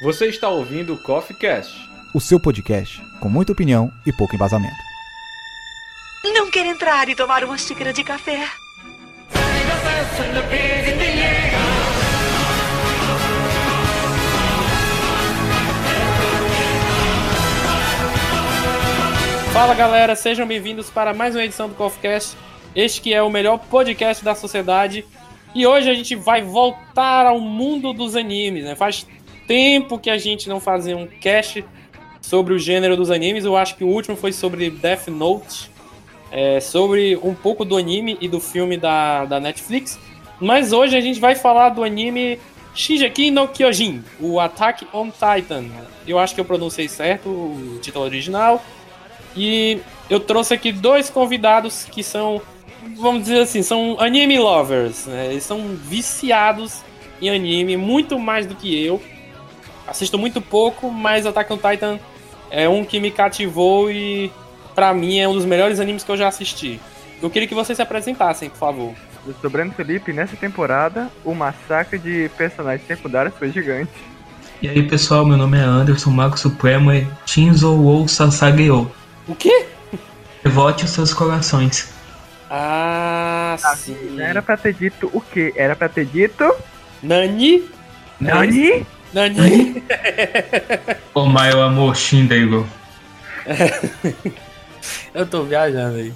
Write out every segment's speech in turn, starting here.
Você está ouvindo o Coffee Cast, o seu podcast com muita opinião e pouco embasamento. Não quer entrar e tomar uma xícara de café? Fala galera, sejam bem-vindos para mais uma edição do CoffeeCast. Este que é o melhor podcast da sociedade. E hoje a gente vai voltar ao mundo dos animes, né? Faz tempo que a gente não fazia um cast sobre o gênero dos animes. Eu acho que o último foi sobre Death Note, é, sobre um pouco do anime e do filme da, da Netflix. Mas hoje a gente vai falar do anime Shingeki no Kyojin, o Attack on Titan. Eu acho que eu pronunciei certo o título original. E eu trouxe aqui dois convidados que são, vamos dizer assim, são anime lovers. Né? Eles são viciados em anime, muito mais do que eu. Assisto muito pouco, mas Attack on Titan é um que me cativou e para mim é um dos melhores animes que eu já assisti. Eu queria que vocês se apresentassem, por favor. Eu sou Breno Felipe, nessa temporada o massacre de personagens secundários foi gigante. E aí pessoal, meu nome é Anderson, Mago Supremo e Shinzo ou Sasageo. O quê? Vote os seus corações. Ah, Ah, sim. Era pra ter dito o quê? Era pra ter dito. Nani? Nani? Nani? O meu amor Shindeigo. Eu tô viajando aí.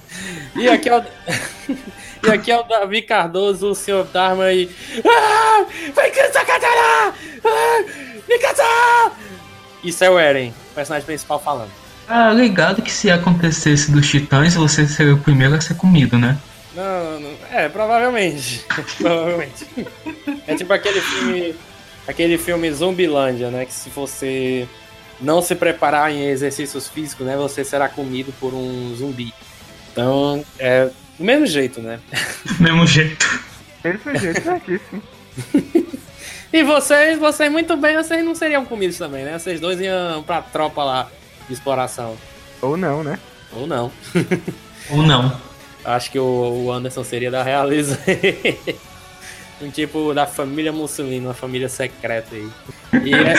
E aqui é o. e aqui é o Davi Cardoso, o senhor Dharma e. Ah! Vai cansar katana! Ah! Me cansar! Isso é o Eren, o personagem principal falando. Ah, ligado que se acontecesse dos titãs, você seria o primeiro a ser comido, né? Não, não, é, provavelmente. provavelmente. É tipo aquele filme. Aquele filme Zumbilândia, né? Que se você não se preparar em exercícios físicos, né? Você será comido por um zumbi. Então, é do mesmo jeito, né? Mesmo jeito. Desse jeito certíssimo. E vocês, vocês muito bem, vocês não seriam comidos também, né? Vocês dois iam pra tropa lá de exploração. Ou não, né? Ou não. Ou não. Acho que o, o Anderson seria da realeza. um tipo da família Mussolini, uma família secreta aí. E é,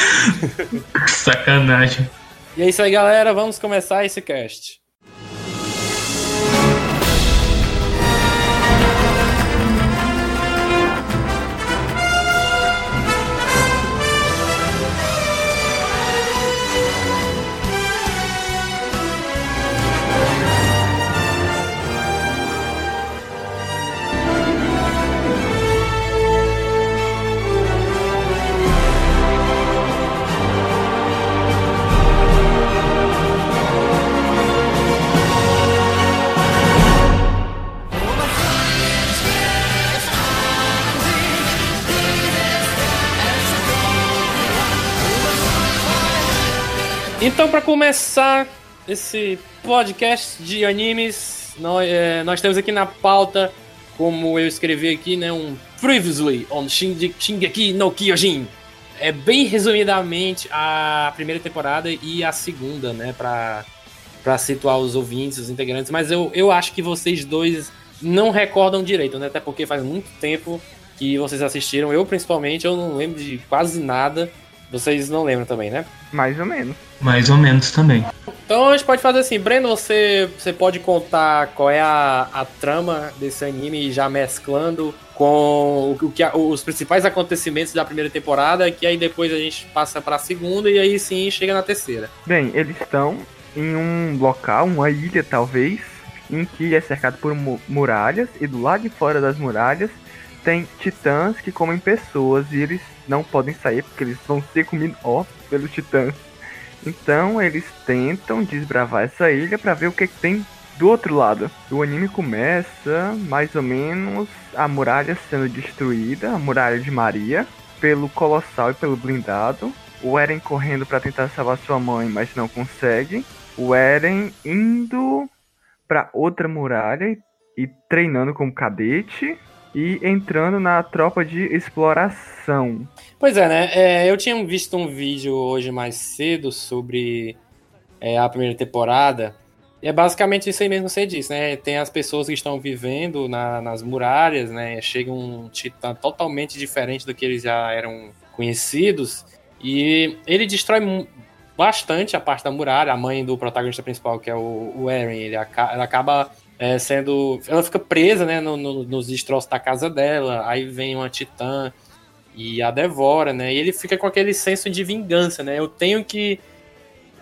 Sacanagem. e é isso aí, galera. Vamos começar esse cast. Então, para começar esse podcast de animes, nós, é, nós temos aqui na pauta, como eu escrevi aqui, né, um Previously on Shingeki no Kyojin. É bem resumidamente a primeira temporada e a segunda, né, para para situar os ouvintes, os integrantes, mas eu, eu acho que vocês dois não recordam direito, né, até porque faz muito tempo que vocês assistiram, eu principalmente, eu não lembro de quase nada. Vocês não lembram também, né? Mais ou menos. Mais ou menos também. Então a gente pode fazer assim, Breno, você, você pode contar qual é a, a trama desse anime já mesclando com o, que a- os principais acontecimentos da primeira temporada, que aí depois a gente passa pra segunda e aí sim chega na terceira. Bem, eles estão em um local, uma ilha talvez, em que é cercado por mu- muralhas e do lado de fora das muralhas tem titãs que comem pessoas e eles não podem sair porque eles vão ser comidos ó, pelos titãs. Então eles tentam desbravar essa ilha pra ver o que, que tem do outro lado. O anime começa mais ou menos a muralha sendo destruída, a muralha de Maria, pelo Colossal e pelo Blindado. O Eren correndo pra tentar salvar sua mãe, mas não consegue. O Eren indo pra outra muralha e treinando como cadete e entrando na tropa de exploração. Pois é, né? É, eu tinha visto um vídeo hoje mais cedo sobre é, a primeira temporada. E é basicamente isso aí mesmo que você disse, né? Tem as pessoas que estão vivendo na- nas muralhas, né? Chega um titã totalmente diferente do que eles já eram conhecidos. E ele destrói bastante a parte da muralha. A mãe do protagonista principal, que é o, o Eren, ele aca- ela acaba é, sendo. Ela fica presa né, no- no- nos destroços da casa dela. Aí vem uma titã e a devora, né? E ele fica com aquele senso de vingança, né? Eu tenho que,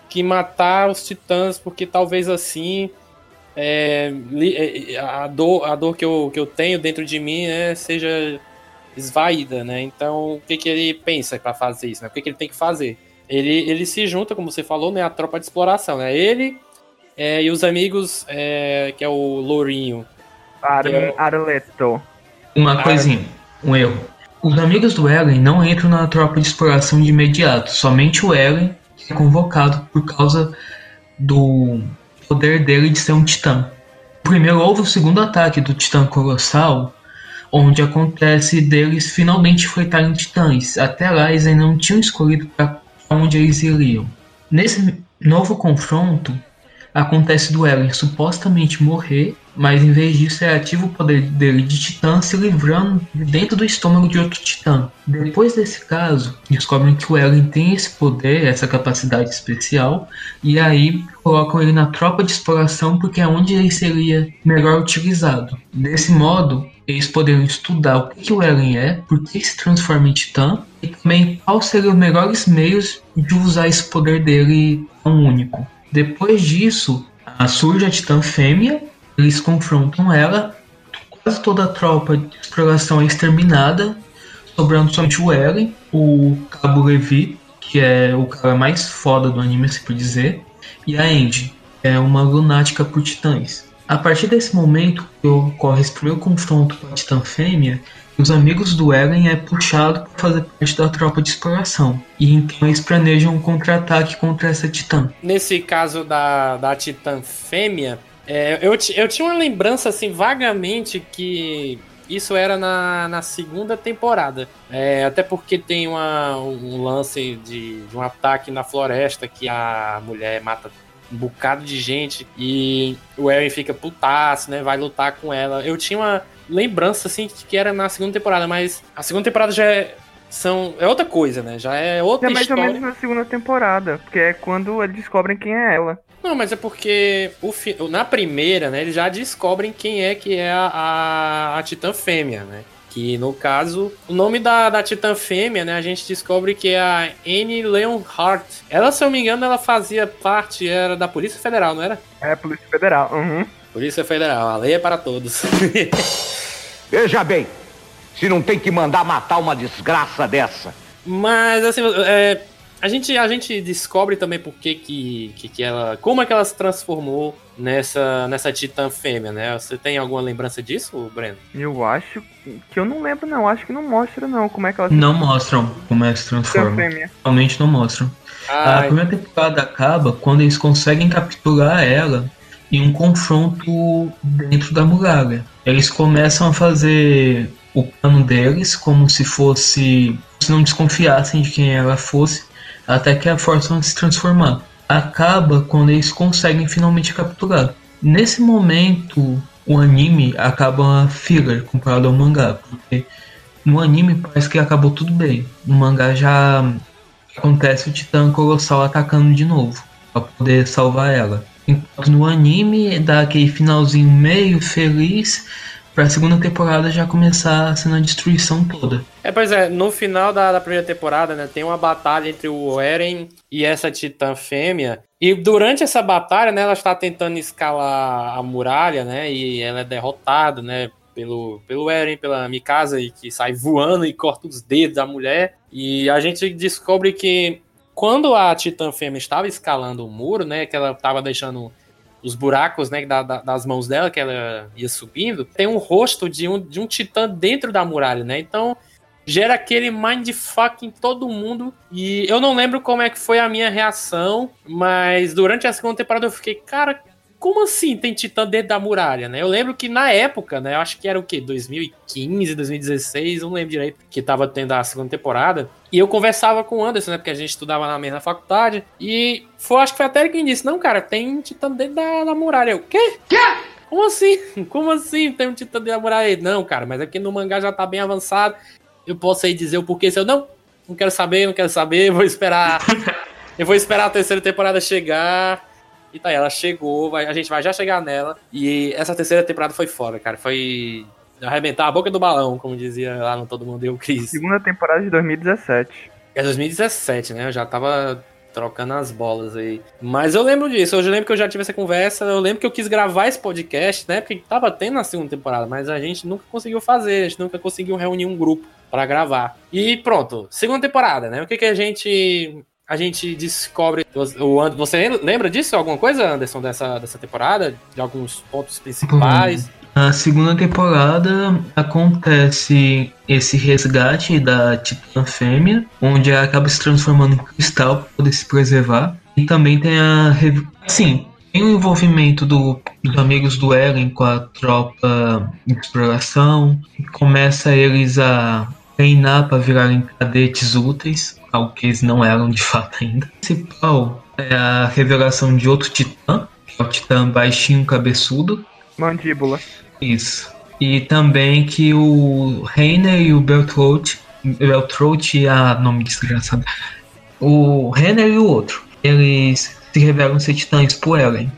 que matar os titãs, porque talvez assim. é, é, a, dor, a dor que eu, que eu tenho dentro de mim né, seja esvaída, né? Então, o que, que ele pensa para fazer isso? Né? O que, que ele tem que fazer? Ele, ele se junta, como você falou, né? A tropa de exploração, né? Ele é, e os amigos, é, que é o Lourinho. Armin Eu- Arleto. Uma Ah. coisinha, um erro. Os amigos do Eren não entram na tropa de exploração de imediato, somente o Eren é convocado por causa do poder dele de ser um titã. Primeiro houve o segundo ataque do titã colossal, onde acontece deles finalmente enfrentarem titãs. Até lá eles ainda não tinham escolhido para onde eles iriam. Nesse novo confronto, acontece do Eren supostamente morrer, mas em vez disso é ativo o poder dele de titã se livrando de dentro do estômago de outro titã. Depois desse caso, descobrem que o Eren tem esse poder, essa capacidade especial, e aí colocam ele na tropa de exploração porque é onde ele seria melhor utilizado. Desse modo, eles poderiam estudar o que, que o Eren é, por que se transforma em titã, e também quais seriam os melhores meios de usar esse poder dele tão único. Depois disso, surge a Titã Fêmea, eles confrontam ela, quase toda a tropa de exploração é exterminada, sobrando somente o Eren, o Cabo Levi, que é o cara mais foda do anime, se por dizer, e a Angie, que é uma lunática por titãs. A partir desse momento que ocorre esse primeiro confronto com a Titã Fêmea, os amigos do Eren é puxado para fazer parte da tropa de exploração. E então eles planejam um contra-ataque contra essa Titã. Nesse caso da, da Titã Fêmea, é, eu, eu tinha uma lembrança, assim, vagamente que isso era na, na segunda temporada. É, até porque tem uma, um lance de, de um ataque na floresta que a mulher mata um bocado de gente e o Eren fica putaço, né? Vai lutar com ela. Eu tinha uma lembrança, assim, que era na segunda temporada, mas a segunda temporada já é, são, é outra coisa, né? Já é outra É mais ou história. menos na segunda temporada, porque é quando eles descobrem quem é ela. Não, mas é porque o fi- na primeira, né, eles já descobrem quem é que é a, a, a Titã Fêmea, né? Que no caso, o nome da, da Titã Fêmea, né, a gente descobre que é a Anne Leonhardt. Ela, se eu não me engano, ela fazia parte, era da Polícia Federal, não era? É Polícia Federal. Uhum. Polícia Federal, a lei é para todos. Veja bem, se não tem que mandar matar uma desgraça dessa. Mas assim, é, a, gente, a gente descobre também por que, que, que, que ela. Como é que ela se transformou nessa, nessa Titã Fêmea, né? Você tem alguma lembrança disso, Breno? Eu acho que eu não lembro, não. Acho que não mostra, não, como é que ela se Não mostram como é que se transforma. Realmente não mostram. A Ai, primeira temporada acaba quando eles conseguem capturar ela em um confronto dentro da muralha. Eles começam a fazer o plano deles como se fosse. se não desconfiassem de quem ela fosse, até que a forçam a se transformar. Acaba quando eles conseguem finalmente capturar. Nesse momento, o anime acaba filler comparado ao mangá, porque no anime parece que acabou tudo bem. No mangá já acontece o Titã Colossal atacando de novo pra poder salvar ela. Enquanto no anime dá aquele finalzinho meio feliz pra segunda temporada já começar sendo a destruição toda. É, pois é, no final da, da primeira temporada, né, tem uma batalha entre o Eren e essa titã fêmea. E durante essa batalha, né, ela está tentando escalar a muralha, né, e ela é derrotada, né, pelo, pelo Eren, pela Mikasa, e que sai voando e corta os dedos da mulher. E a gente descobre que quando a titã fêmea estava escalando o muro, né, que ela estava deixando os buracos né, da- da- das mãos dela, que ela ia subindo, tem um rosto de um, de um titã dentro da muralha, né? Então gera aquele mindfuck em todo mundo. E eu não lembro como é que foi a minha reação, mas durante a segunda temporada eu fiquei, cara, como assim tem titã dentro da muralha, né? Eu lembro que na época, né, eu acho que era o quê? 2015, 2016, não lembro direito, que tava tendo a segunda temporada. E eu conversava com o Anderson, né, porque a gente estudava na mesma faculdade, e foi, acho que foi até ele quem disse, não, cara, tem titã dentro da, da muralha. Eu, quê? Quê? Como assim? Como assim tem um titã dentro da muralha? Ele, Não, cara, mas é porque no mangá já tá bem avançado. Eu posso aí dizer o porquê se eu não não quero saber, não quero saber, vou esperar. eu vou esperar a terceira temporada chegar. E tá aí, ela chegou, vai, a gente vai já chegar nela. E essa terceira temporada foi foda, cara. Foi arrebentar a boca do balão, como dizia lá no Todo Mundo Deu Cris. Segunda temporada de 2017. É 2017, né? Eu já tava trocando as bolas aí. Mas eu lembro disso, eu lembro que eu já tive essa conversa, eu lembro que eu quis gravar esse podcast, né? Porque tava tendo na segunda temporada, mas a gente nunca conseguiu fazer, a gente nunca conseguiu reunir um grupo para gravar. E pronto, segunda temporada, né? O que que a gente a gente descobre o você lembra disso alguma coisa Anderson dessa dessa temporada de alguns pontos principais na segunda temporada acontece esse resgate da Titã Fêmea, onde ela acaba se transformando em cristal para poder se preservar. E também tem a. Sim, tem o envolvimento do, dos amigos do Eren com a tropa de exploração. Começa eles a treinar para virarem cadetes úteis, algo que eles não eram de fato ainda. O principal é a revelação de outro titã, que é o titã baixinho cabeçudo. Mandíbula. Isso. E também que o Reiner e o Beltrout, Beltrout, ah, nome desgraçado. O Reiner e o outro, eles se revelam ser titãs por Eren.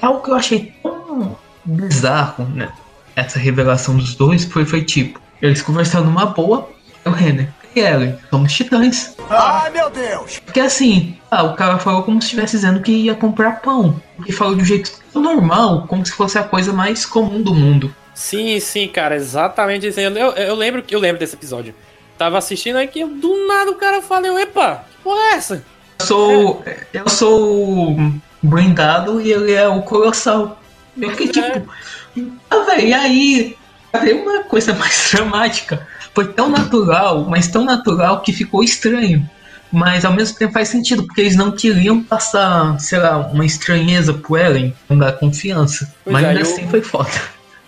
É algo que eu achei tão bizarro, né? Essa revelação dos dois foi, foi tipo, eles conversando numa boa, o Renner e Eren, somos titãs. Ai meu Deus! Porque assim, ah, o cara falou como se estivesse dizendo que ia comprar pão. E falou de um jeito normal, como se fosse a coisa mais comum do mundo. Sim, sim, cara, exatamente isso. Eu, eu lembro eu lembro desse episódio. Tava assistindo aí que do nada o cara falou, epa, que porra é essa? Eu sou. É. Eu sou o blindado e ele é o colossal. Eu fiquei é. tipo. Ah, velho, e aí? Cadê uma coisa mais dramática? Foi tão natural, mas tão natural que ficou estranho mas ao mesmo tempo faz sentido, porque eles não queriam passar, sei lá, uma estranheza pro Ellen, não dar confiança. Pois mas é, ainda assim foi foda.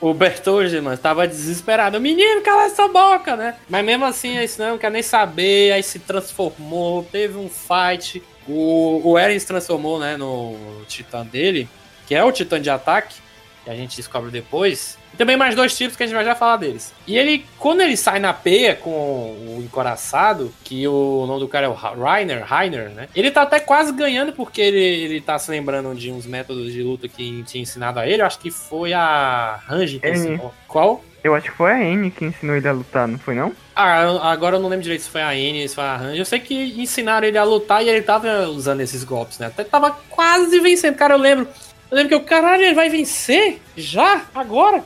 O Bertoldi, mano, tava desesperado. Menino, cala essa boca, né? Mas mesmo assim, aí não quer nem saber, aí se transformou, teve um fight. O, o Eren se transformou, né, no titã dele, que é o titã de ataque, que a gente descobre depois. E também mais dois tipos que a gente vai já falar deles. E ele, quando ele sai na peia com o encoraçado, que o nome do cara é o Rainer, Rainer, né? Ele tá até quase ganhando porque ele, ele tá se lembrando de uns métodos de luta que tinha ensinado a ele. Eu acho que foi a Range que ensinou. Qual? Eu acho que foi a N que ensinou ele a lutar, não foi não? Ah, agora eu não lembro direito se foi a N, se foi a Range. Eu sei que ensinaram ele a lutar e ele tava usando esses golpes, né? Até tava quase vencendo. Cara, eu lembro. Eu lembro que o caralho, ele vai vencer? Já? Agora?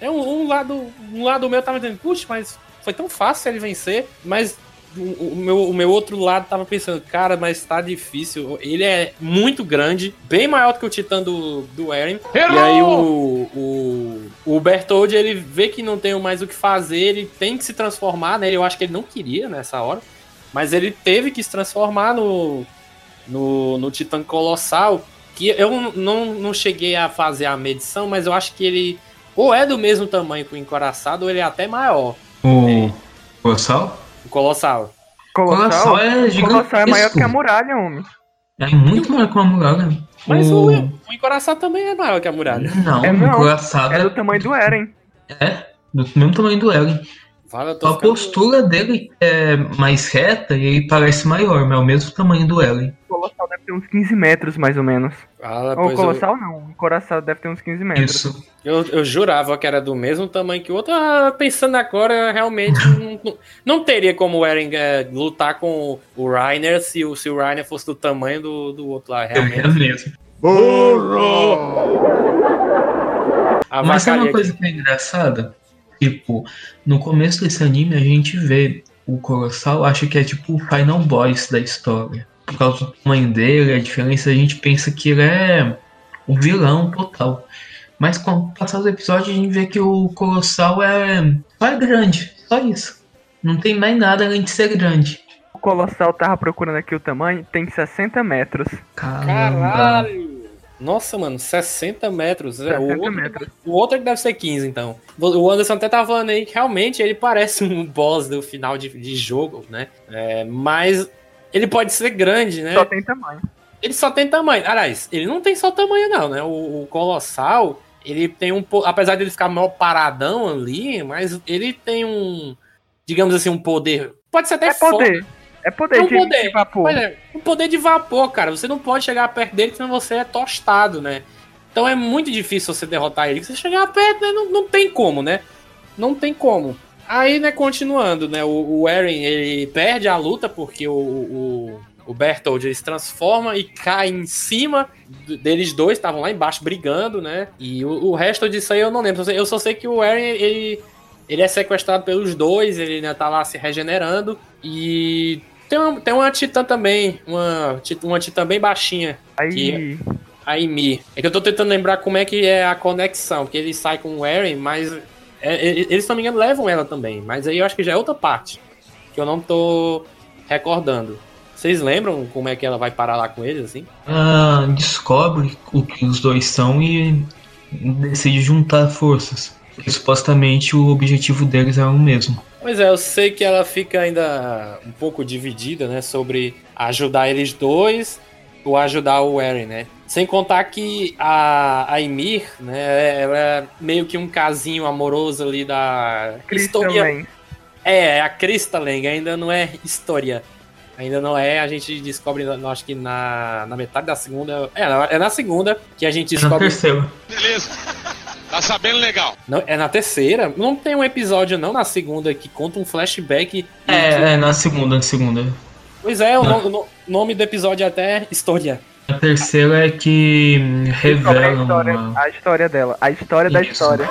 É um, um, lado, um lado meu tava dizendo, puxa, mas foi tão fácil ele vencer, mas o, meu, o meu outro lado tava pensando, cara, mas tá difícil. Ele é muito grande, bem maior do que o Titã do, do Eren. E aí o, o, o Bertold, ele vê que não tem mais o que fazer, ele tem que se transformar, né? Eu acho que ele não queria nessa hora, mas ele teve que se transformar no, no, no Titã Colossal. Que eu não, não cheguei a fazer a medição, mas eu acho que ele ou é do mesmo tamanho que o encoraçado, ou ele é até maior. O é. Colossal? O Colossal. Colossal, é gigantesco. Colossal é maior que a muralha, homem. É muito maior que uma muralha. Mas o, o, o encoraçado também é maior que a muralha. Não, é, não. o encoraçado é do tamanho do Eren. É, do mesmo tamanho do Eren. Fala, a ficando... postura dele é mais reta e ele parece maior, mas é o mesmo tamanho do Ellen. O Colossal deve ter uns 15 metros, mais ou menos. Ah, ou o Colossal eu... não, o Coração deve ter uns 15 metros. Isso. Eu, eu jurava que era do mesmo tamanho que o outro. Ah, pensando agora, realmente não, não, teria como o Eren é, lutar com o Reiner se o, se o Reiner fosse do tamanho do, do outro lá. Realmente. É mesmo. Burro! Mas é uma coisa que é engraçada? Tipo, no começo desse anime a gente vê o Colossal, acha que é tipo o Final Boss da história. Por causa do tamanho dele, a diferença, a gente pensa que ele é o vilão total. Mas com o passar dos episódios a gente vê que o Colossal é só é grande, só isso. Não tem mais nada além de ser grande. O Colossal tava procurando aqui o tamanho, tem 60 metros. Caramba. Caralho! Nossa, mano, 60 metros. 60 é, o, outro, metros. o outro é que deve ser 15, então. O Anderson até tava falando aí que realmente ele parece um boss do final de, de jogo, né? É, mas ele pode ser grande, né? Só tem tamanho. Ele só tem tamanho. Aliás, ele não tem só tamanho, não, né? O, o Colossal, ele tem um. Apesar de ele ficar mal paradão ali, mas ele tem um. Digamos assim, um poder. Pode ser até é poder. É poder É um de, poder. de vapor. Olha, o poder de vapor, cara. Você não pode chegar perto dele, senão você é tostado, né? Então é muito difícil você derrotar ele. Se você chegar perto, né, não, não tem como, né? Não tem como. Aí, né, continuando, né? O, o Eren, ele perde a luta porque o, o, o Bertold ele se transforma e cai em cima deles dois, estavam lá embaixo brigando, né? E o, o resto disso aí eu não lembro. Eu só sei que o Eren, ele, ele é sequestrado pelos dois, ele ainda tá lá se regenerando. E tem uma, tem uma titã também, uma, uma titã bem baixinha, Aí. a Ymir. É que eu tô tentando lembrar como é que é a conexão, porque ele sai com o Eren, mas é, é, eles, se não me engano, levam ela também. Mas aí eu acho que já é outra parte, que eu não tô recordando. Vocês lembram como é que ela vai parar lá com eles, assim? Ela descobre o que os dois são e decide juntar forças. Porque supostamente o objetivo deles é o mesmo. Pois é, eu sei que ela fica ainda um pouco dividida, né, sobre ajudar eles dois ou ajudar o Eren, né? Sem contar que a, a Ymir, né, ela é meio que um casinho amoroso ali da Crystal Historia- Lane. É, a Crystalling ainda não é história. Ainda não é, a gente descobre, eu acho que na, na metade da segunda. É, na- é na segunda que a gente Na descobre. terceira. Beleza. Tá sabendo legal. Não, é na terceira. Não tem um episódio, não, na segunda, que conta um flashback. É, que- é, na segunda, na segunda. Pois é, o, no- nome do episódio é até História. A terceira é que Sobre a revela história, uma... a história dela. A história da Isso. história.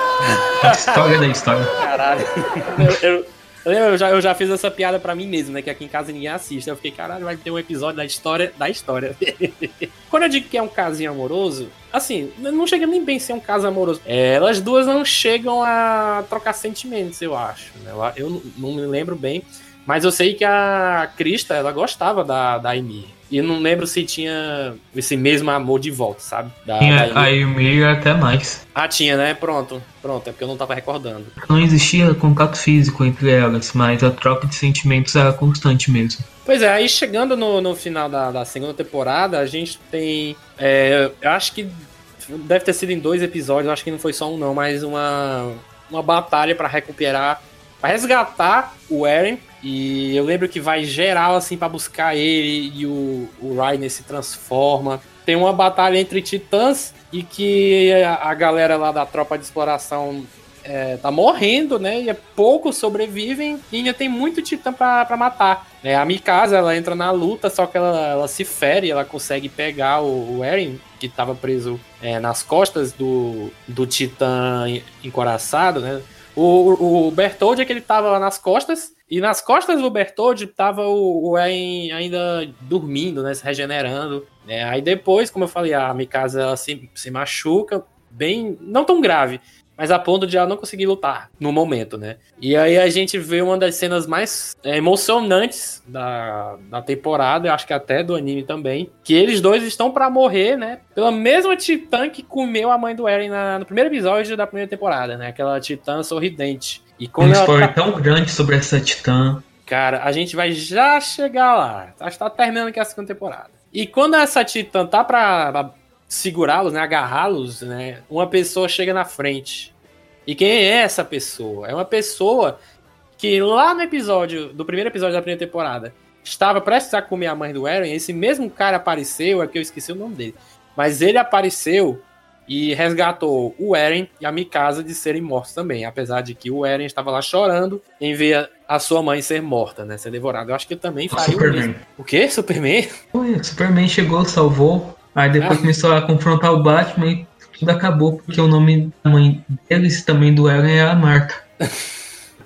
a história da história. Caralho. eu, eu, eu, já, eu já fiz essa piada pra mim mesmo, né? Que aqui em casa ninguém assiste. Eu fiquei, caralho, vai ter um episódio da história da história. Quando eu digo que é um casinho amoroso, assim, não chega nem bem ser um caso amoroso. É, elas duas não chegam a trocar sentimentos, eu acho. né? Eu, eu não- me lembro bem. Mas eu sei que a Krista, ela gostava da, da Ymir. E eu não lembro se tinha esse mesmo amor de volta, sabe? Da, da Tinha Ymir. a Ymir até mais. Ah, tinha, né? Pronto. Pronto, é porque eu não tava recordando. Não existia contato físico entre elas, mas a troca de sentimentos era constante mesmo. Pois é, aí chegando no, no final da, da segunda temporada, a gente tem. é, eu acho que deve ter sido em dois episódios, acho que não foi só um, não, mas uma, uma batalha pra recuperar, pra resgatar o Eren. E eu lembro que vai geral assim pra buscar ele e o, o Rainer se transforma. Tem uma batalha entre titãs e que a, galera lá da tropa de exploração é, tá morrendo, né? E poucos sobrevivem e ainda tem muito titã pra matar. É, a Mikasa, ela entra na luta, só que ela, ela se fere, ela consegue pegar o, o Eren, que tava preso é, nas costas do, do titã en- encoraçado, né? O, o, Bertold é que ele tava lá nas costas, e nas costas do Bertold tava o, o Eren ainda dormindo, né? Se regenerando. né? Aí depois, como eu falei, a Mikasa ela se, se machuca, bem. não tão grave, mas a ponto de ela não conseguir lutar no momento, né? E aí a gente vê uma das cenas mais é, emocionantes da, da temporada, eu acho que até do anime também, que eles dois estão pra morrer, né? Pela mesma titã que comeu a mãe do Eren na- no primeiro episódio da primeira temporada, né? Aquela titã sorridente. E Um quando ela spoiler tá- tão grande sobre essa titã. Cara, a gente vai já chegar lá. Acho que tá terminando aqui a segunda temporada. E quando essa Titã tá pra segurá-los, né? Agarrá-los, né? Uma pessoa chega na frente. E quem é essa pessoa? É uma pessoa que lá no episódio, do primeiro episódio da primeira temporada, estava prestes a comer a mãe do Eren. Esse mesmo cara apareceu, é que eu esqueci o nome dele. Mas ele apareceu e resgatou o Eren e a Mikasa de serem mortos também, apesar de que o Eren estava lá chorando em ver a sua mãe ser morta, né, ser devorada. Eu acho que eu também O faria o Superman. mesmo. O quê? Superman? Ué, Superman chegou, salvou. Aí depois Ah. começou a confrontar o Batman e tudo acabou, porque o nome da mãe deles também do Eren é a Marta.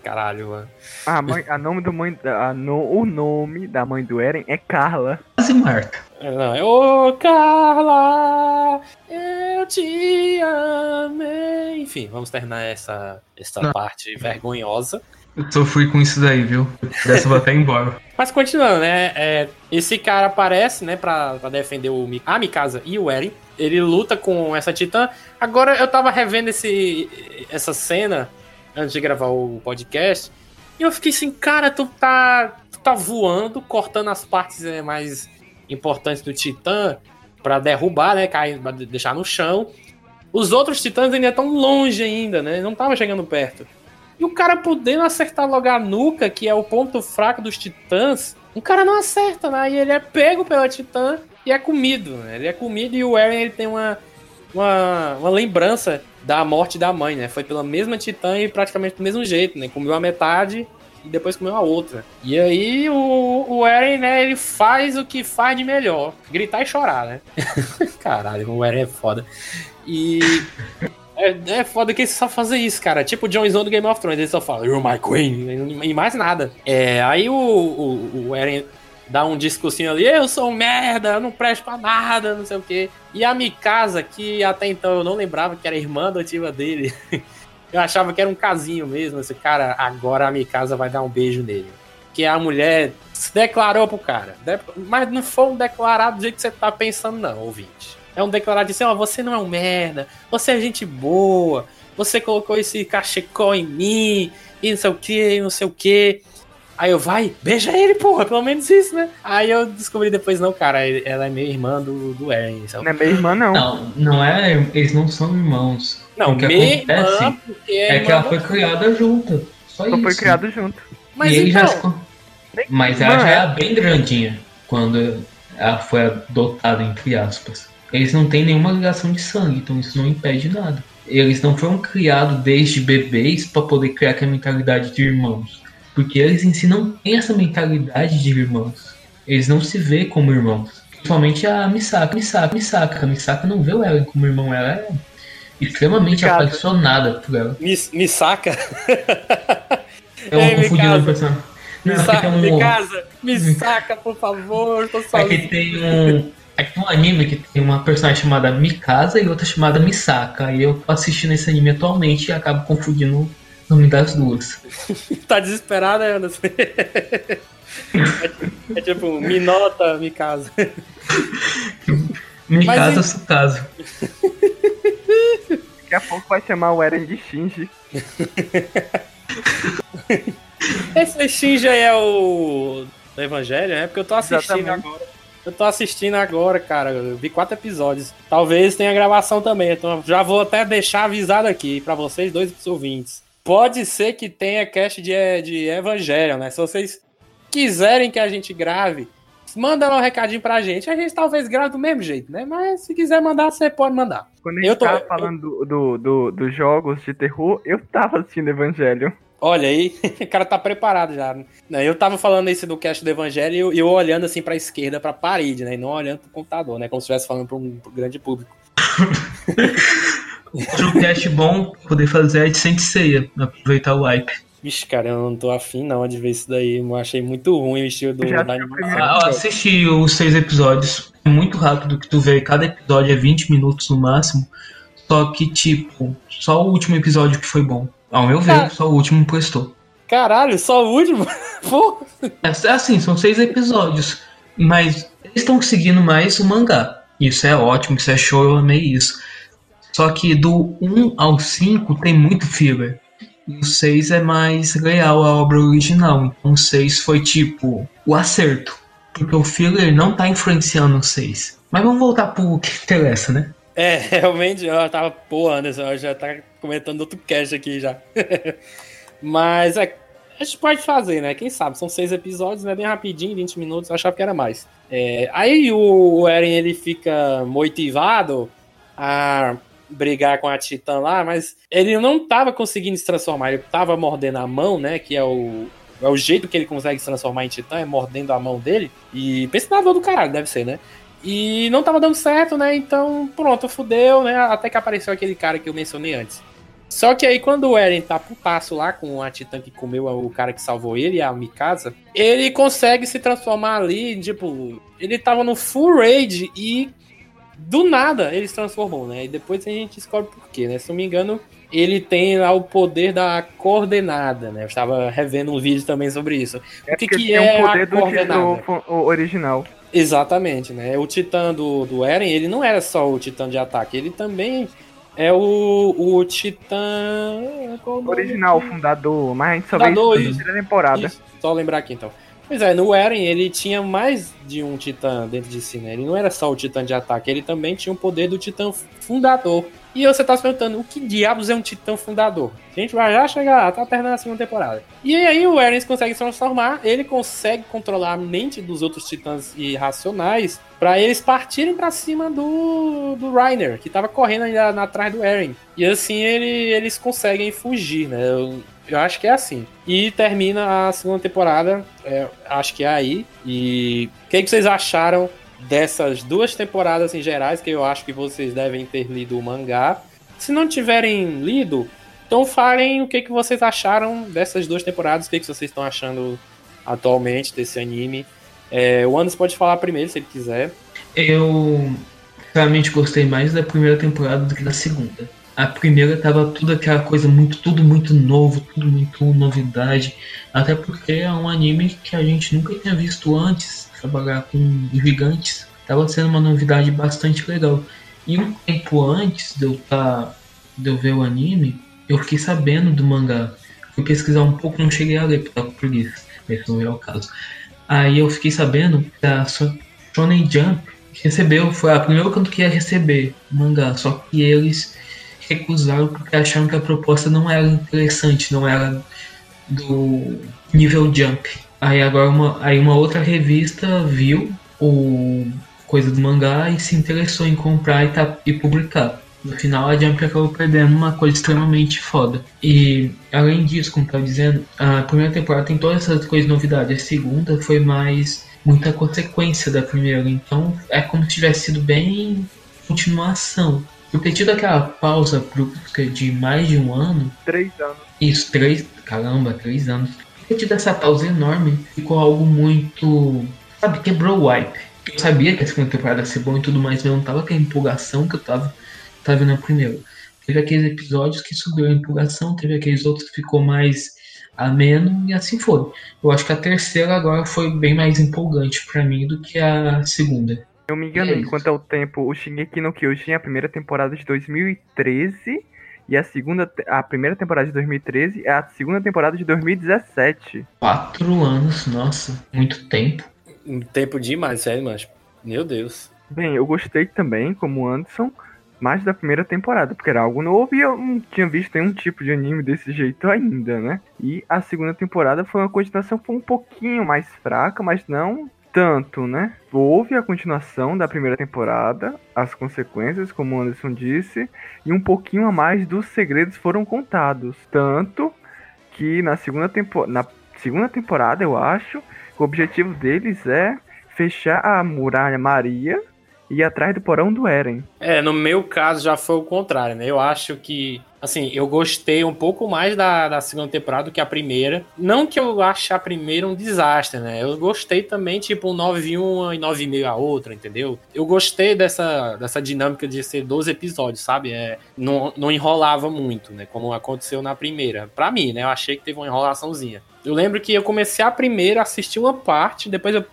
Caralho, mano. A, mãe, a nome do mãe, a, no, o nome da mãe do Eren é Carla. Quase Marta. É, Não, é Ô Carla, eu te amei. Enfim, vamos terminar essa, essa Não. parte vergonhosa. Eu sofri com isso daí, viu? Dessa vou até embora. Mas continuando, né? é, esse cara aparece, né, pra, pra defender o, a Mikasa e o Eren. Ele luta com essa titã. Agora eu tava revendo esse, essa cena antes de gravar o podcast. E eu fiquei assim, cara, tu tá, tu tá voando, cortando as partes é, mais importantes do titã pra derrubar, né? Cair, deixar no chão. Os outros titãs ainda estão longe ainda, né? Não tava chegando perto. E o cara podendo acertar logo a nuca, que é o ponto fraco dos titãs, um cara não acerta, né? E ele é pego pela Titã e é comido, né? Ele é comido e o Eren ele tem uma, uma, uma lembrança da morte da mãe, né? Foi pela mesma Titã e praticamente do mesmo jeito, né? Comeu a metade e depois comeu a outra. E aí o, o Eren, né, ele faz o que faz de melhor. Gritar e chorar, né? Caralho, o Eren é foda. E é, é foda que ele só fazer isso, cara. Tipo o Jon do Game of Thrones, ele só fala, You're my queen, e mais nada. É, aí o, o, o Eren dá um discursinho ali, eu sou um merda, eu não presto pra nada, não sei o quê. E a Mikasa, que até então eu não lembrava que era irmã adotiva dele, eu achava que era um casinho mesmo, esse cara, agora a Mikasa vai dar um beijo nele. Que a mulher se declarou pro cara, mas não foi um declarado do jeito que você tá pensando não, ouvinte. É um declarado de assim, ó, oh, você não é um merda, você é gente boa, você colocou esse cachecol em mim, e não sei o que, não sei o que. Aí eu, vai, beija ele, porra, pelo menos isso, né? Aí eu descobri depois, não, cara, ela é meio irmã do, do Eren. Sabe? Não é meio irmã, não. Não, não é, eles não são irmãos. Não, meio irmã, porque é, é que ela foi criada junto. Só ela isso. foi criada junto. Mas, e então... já... Mas ela já era bem grandinha quando ela foi adotada, entre aspas. Eles não têm nenhuma ligação de sangue, então isso não impede nada. Eles não foram criados desde bebês para poder criar aquela mentalidade de irmãos. Porque eles em si não têm essa mentalidade de irmãos. Eles não se vê como irmãos. Principalmente a Misaka. Misaka, Misaka. A Misaka não vê o Eren como irmão. Ela é extremamente Obrigado. apaixonada por ela. Mis, Misaka? Eu é, confundi o personagem. Me, um... me casa, me saca, por favor, tô sozinho. É que tem um, é que tem um anime que tem uma personagem chamada Mikasa e outra chamada Misaka. E eu tô assistindo esse anime atualmente e acabo confundindo nome das duas. tá desesperada, Anderson? é, é tipo, me nota, me casa. me Mas casa, em... caso. Daqui a pouco vai chamar o Eren de Shinji. Esse Shinji aí é o do Evangelho, né? Porque eu tô assistindo Exatamente. agora. Eu tô assistindo agora, cara. Eu vi quatro episódios. Talvez tenha gravação também. Então já vou até deixar avisado aqui para vocês, dois ouvintes. Pode ser que tenha cast de, de Evangelho, né? Se vocês quiserem que a gente grave, manda lá um recadinho pra gente. A gente talvez grave do mesmo jeito, né? Mas se quiser mandar, você pode mandar. Quando a gente eu tô... tava falando do, do, do, dos jogos de terror, eu tava assistindo Evangelho. Olha aí, o cara tá preparado já. Né? Eu tava falando isso do cast do Evangelho e eu, eu olhando assim pra esquerda, pra parede, né? E não olhando pro computador, né? Como se estivesse falando pra um, um grande público. um cast bom poder fazer é de Ceia, aproveitar o hype. Vixe, cara, eu não tô afim não de ver isso daí. Eu achei muito ruim o estilo do da Ah, assisti os seis episódios. É muito rápido que tu vê. Cada episódio é 20 minutos no máximo. Só que, tipo, só o último episódio que foi bom. Ao meu ver, só o último prestou. Caralho, só o último? Pô. É, é assim, são seis episódios. Mas eles estão seguindo mais o mangá. Isso é ótimo, isso é show, eu amei isso. Só que do 1 ao 5 tem muito filler. E o 6 é mais leal à obra original. Então o 6 foi tipo o acerto. Porque o filler não tá influenciando o 6. Mas vamos voltar pro que interessa, né? É, realmente, eu tava, pô, Anderson, já tá comentando outro cast aqui já. Mas é, a gente pode fazer, né? Quem sabe? São seis episódios, né? Bem rapidinho, 20 minutos, eu achava que era mais. É, aí o, Eren, ele fica motivado a brigar com a Titã lá, mas ele não tava conseguindo se transformar, ele tava mordendo a mão, né? Que é o, é o jeito que ele consegue se transformar em Titã, é mordendo a mão dele. E pensa na dor do caralho, deve ser, né? E não tava dando certo, né? Então, pronto, fudeu, né? Até que apareceu aquele cara que eu mencionei antes. Só que aí quando o Eren tá putaço lá com a Titã que comeu o cara que salvou ele, a Mikasa, ele consegue se transformar ali, tipo, ele tava no full raid e do nada ele se transformou, né? E depois a gente descobre por quê, né? Se não me engano, ele tem lá o poder da coordenada, né? Eu estava revendo um vídeo também sobre isso. É o que, que é o poder a do coordenada? original. Exatamente, né? O titã do, do Eren, ele não era só o titã de ataque, ele também é o, o titã... Original, fundador, mas a gente só fundador, vê isso na temporada. Isso, só lembrar aqui então. Pois é, no Eren ele tinha mais de um titã dentro de si, né? Ele não era só o titã de ataque, ele também tinha o poder do titã fundador. E você tá se perguntando, o que diabos é um titã fundador? A gente vai já chegar, tá terminando a segunda temporada. E aí o Eren consegue se transformar, ele consegue controlar a mente dos outros titãs irracionais para eles partirem para cima do, do Reiner, que tava correndo ainda atrás do Eren. E assim ele, eles conseguem fugir, né? Eu, eu acho que é assim. E termina a segunda temporada, é, acho que é aí. E o que, que vocês acharam dessas duas temporadas em gerais, que eu acho que vocês devem ter lido o mangá. Se não tiverem lido, então falem o que, que vocês acharam dessas duas temporadas, o que, que vocês estão achando atualmente desse anime. É, o Anderson pode falar primeiro, se ele quiser. Eu realmente gostei mais da primeira temporada do que da segunda. A primeira tava tudo aquela coisa muito, tudo muito novo, tudo muito novidade. Até porque é um anime que a gente nunca tinha visto antes trabalhar com gigantes, estava sendo uma novidade bastante legal. E um tempo antes de eu, tá, de eu ver o anime, eu fiquei sabendo do mangá. Fui pesquisar um pouco, não cheguei a ler porque tava preguiça, esse não é o caso. Aí eu fiquei sabendo que a Shonen Jump recebeu, foi a primeira canto que ia receber o mangá, só que eles recusaram porque acharam que a proposta não era interessante, não era do nível Jump. Aí agora uma, aí uma outra revista viu o coisa do mangá e se interessou em comprar e, tá, e publicar. No final a Jump acabou perdendo uma coisa extremamente foda. E além disso, como eu dizendo, a primeira temporada tem todas essas coisas novidades. A segunda foi mais muita consequência da primeira. Então é como se tivesse sido bem continuação. Por ter tido aquela pausa de mais de um ano. Três anos. Isso, três. Caramba, três anos tido essa pausa enorme, ficou algo muito. Sabe, quebrou o wipe. Eu sabia que a segunda temporada ia ser bom e tudo mais, mas eu não tava com a empolgação que eu tava, tava na primeira. Teve aqueles episódios que subiu a empolgação, teve aqueles outros que ficou mais ameno e assim foi. Eu acho que a terceira agora foi bem mais empolgante para mim do que a segunda. Eu me enganei é quanto ao tempo. O Shingeki no Kyojin, a primeira temporada de 2013 e a segunda, a primeira temporada de 2013 é a segunda temporada de 2017. Quatro anos, nossa, muito tempo. Tempo demais, sério, mas meu Deus. Bem, eu gostei também, como Anderson, mais da primeira temporada, porque era algo novo e eu não tinha visto nenhum tipo de anime desse jeito ainda, né? E a segunda temporada foi uma continuação foi um pouquinho mais fraca, mas não tanto, né? Houve a continuação da primeira temporada, as consequências, como o Anderson disse, e um pouquinho a mais dos segredos foram contados. Tanto que na segunda, tempo na segunda temporada, eu acho, o objetivo deles é fechar a muralha Maria e ir atrás do porão do Eren. É, no meu caso já foi o contrário, né? Eu acho que Assim, eu gostei um pouco mais da, da segunda temporada do que a primeira. Não que eu ache a primeira um desastre, né? Eu gostei também, tipo, um 9 uma e 9,5 a outra, entendeu? Eu gostei dessa, dessa dinâmica de ser 12 episódios, sabe? É, não, não enrolava muito, né? Como aconteceu na primeira. Pra mim, né? Eu achei que teve uma enrolaçãozinha. Eu lembro que eu comecei a primeira, assisti uma parte, depois eu,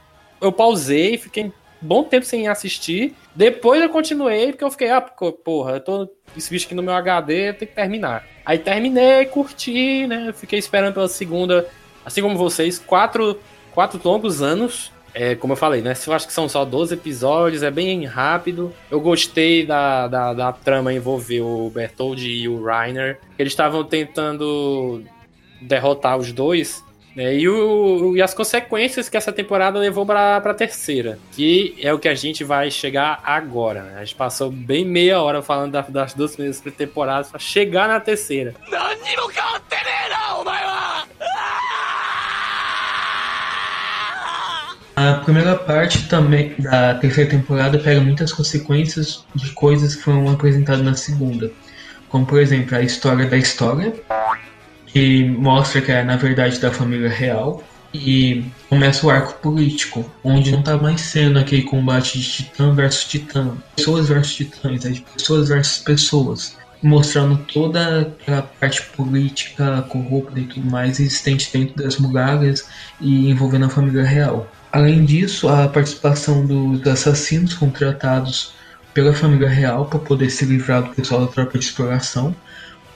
eu pausei, fiquei bom tempo sem assistir. Depois eu continuei, porque eu fiquei, ah, porra, eu tô esse bicho aqui no meu HD, tem que terminar. Aí terminei, curti, né? Fiquei esperando pela segunda, assim como vocês, quatro, quatro longos anos. É, como eu falei, né? Eu acho que são só 12 episódios, é bem rápido. Eu gostei da, da, da trama envolver o Bertold e o Reiner. Eles estavam tentando derrotar os dois é, e, o, e as consequências que essa temporada levou para a terceira, que é o que a gente vai chegar agora. Né? A gente passou bem meia hora falando da, das duas primeiras temporadas para chegar na terceira. A primeira parte também da terceira temporada pega muitas consequências de coisas que foram apresentadas na segunda. Como, por exemplo, a história da história, que mostra que é na verdade da família real. E começa o arco político, onde não tá mais sendo aquele combate de titã versus titã, pessoas versus titãs, é de pessoas versus pessoas, mostrando toda aquela parte política corrupta e tudo mais existente dentro das muralhas e envolvendo a família real. Além disso, a participação dos assassinos contratados pela família real para poder se livrar do pessoal da tropa de exploração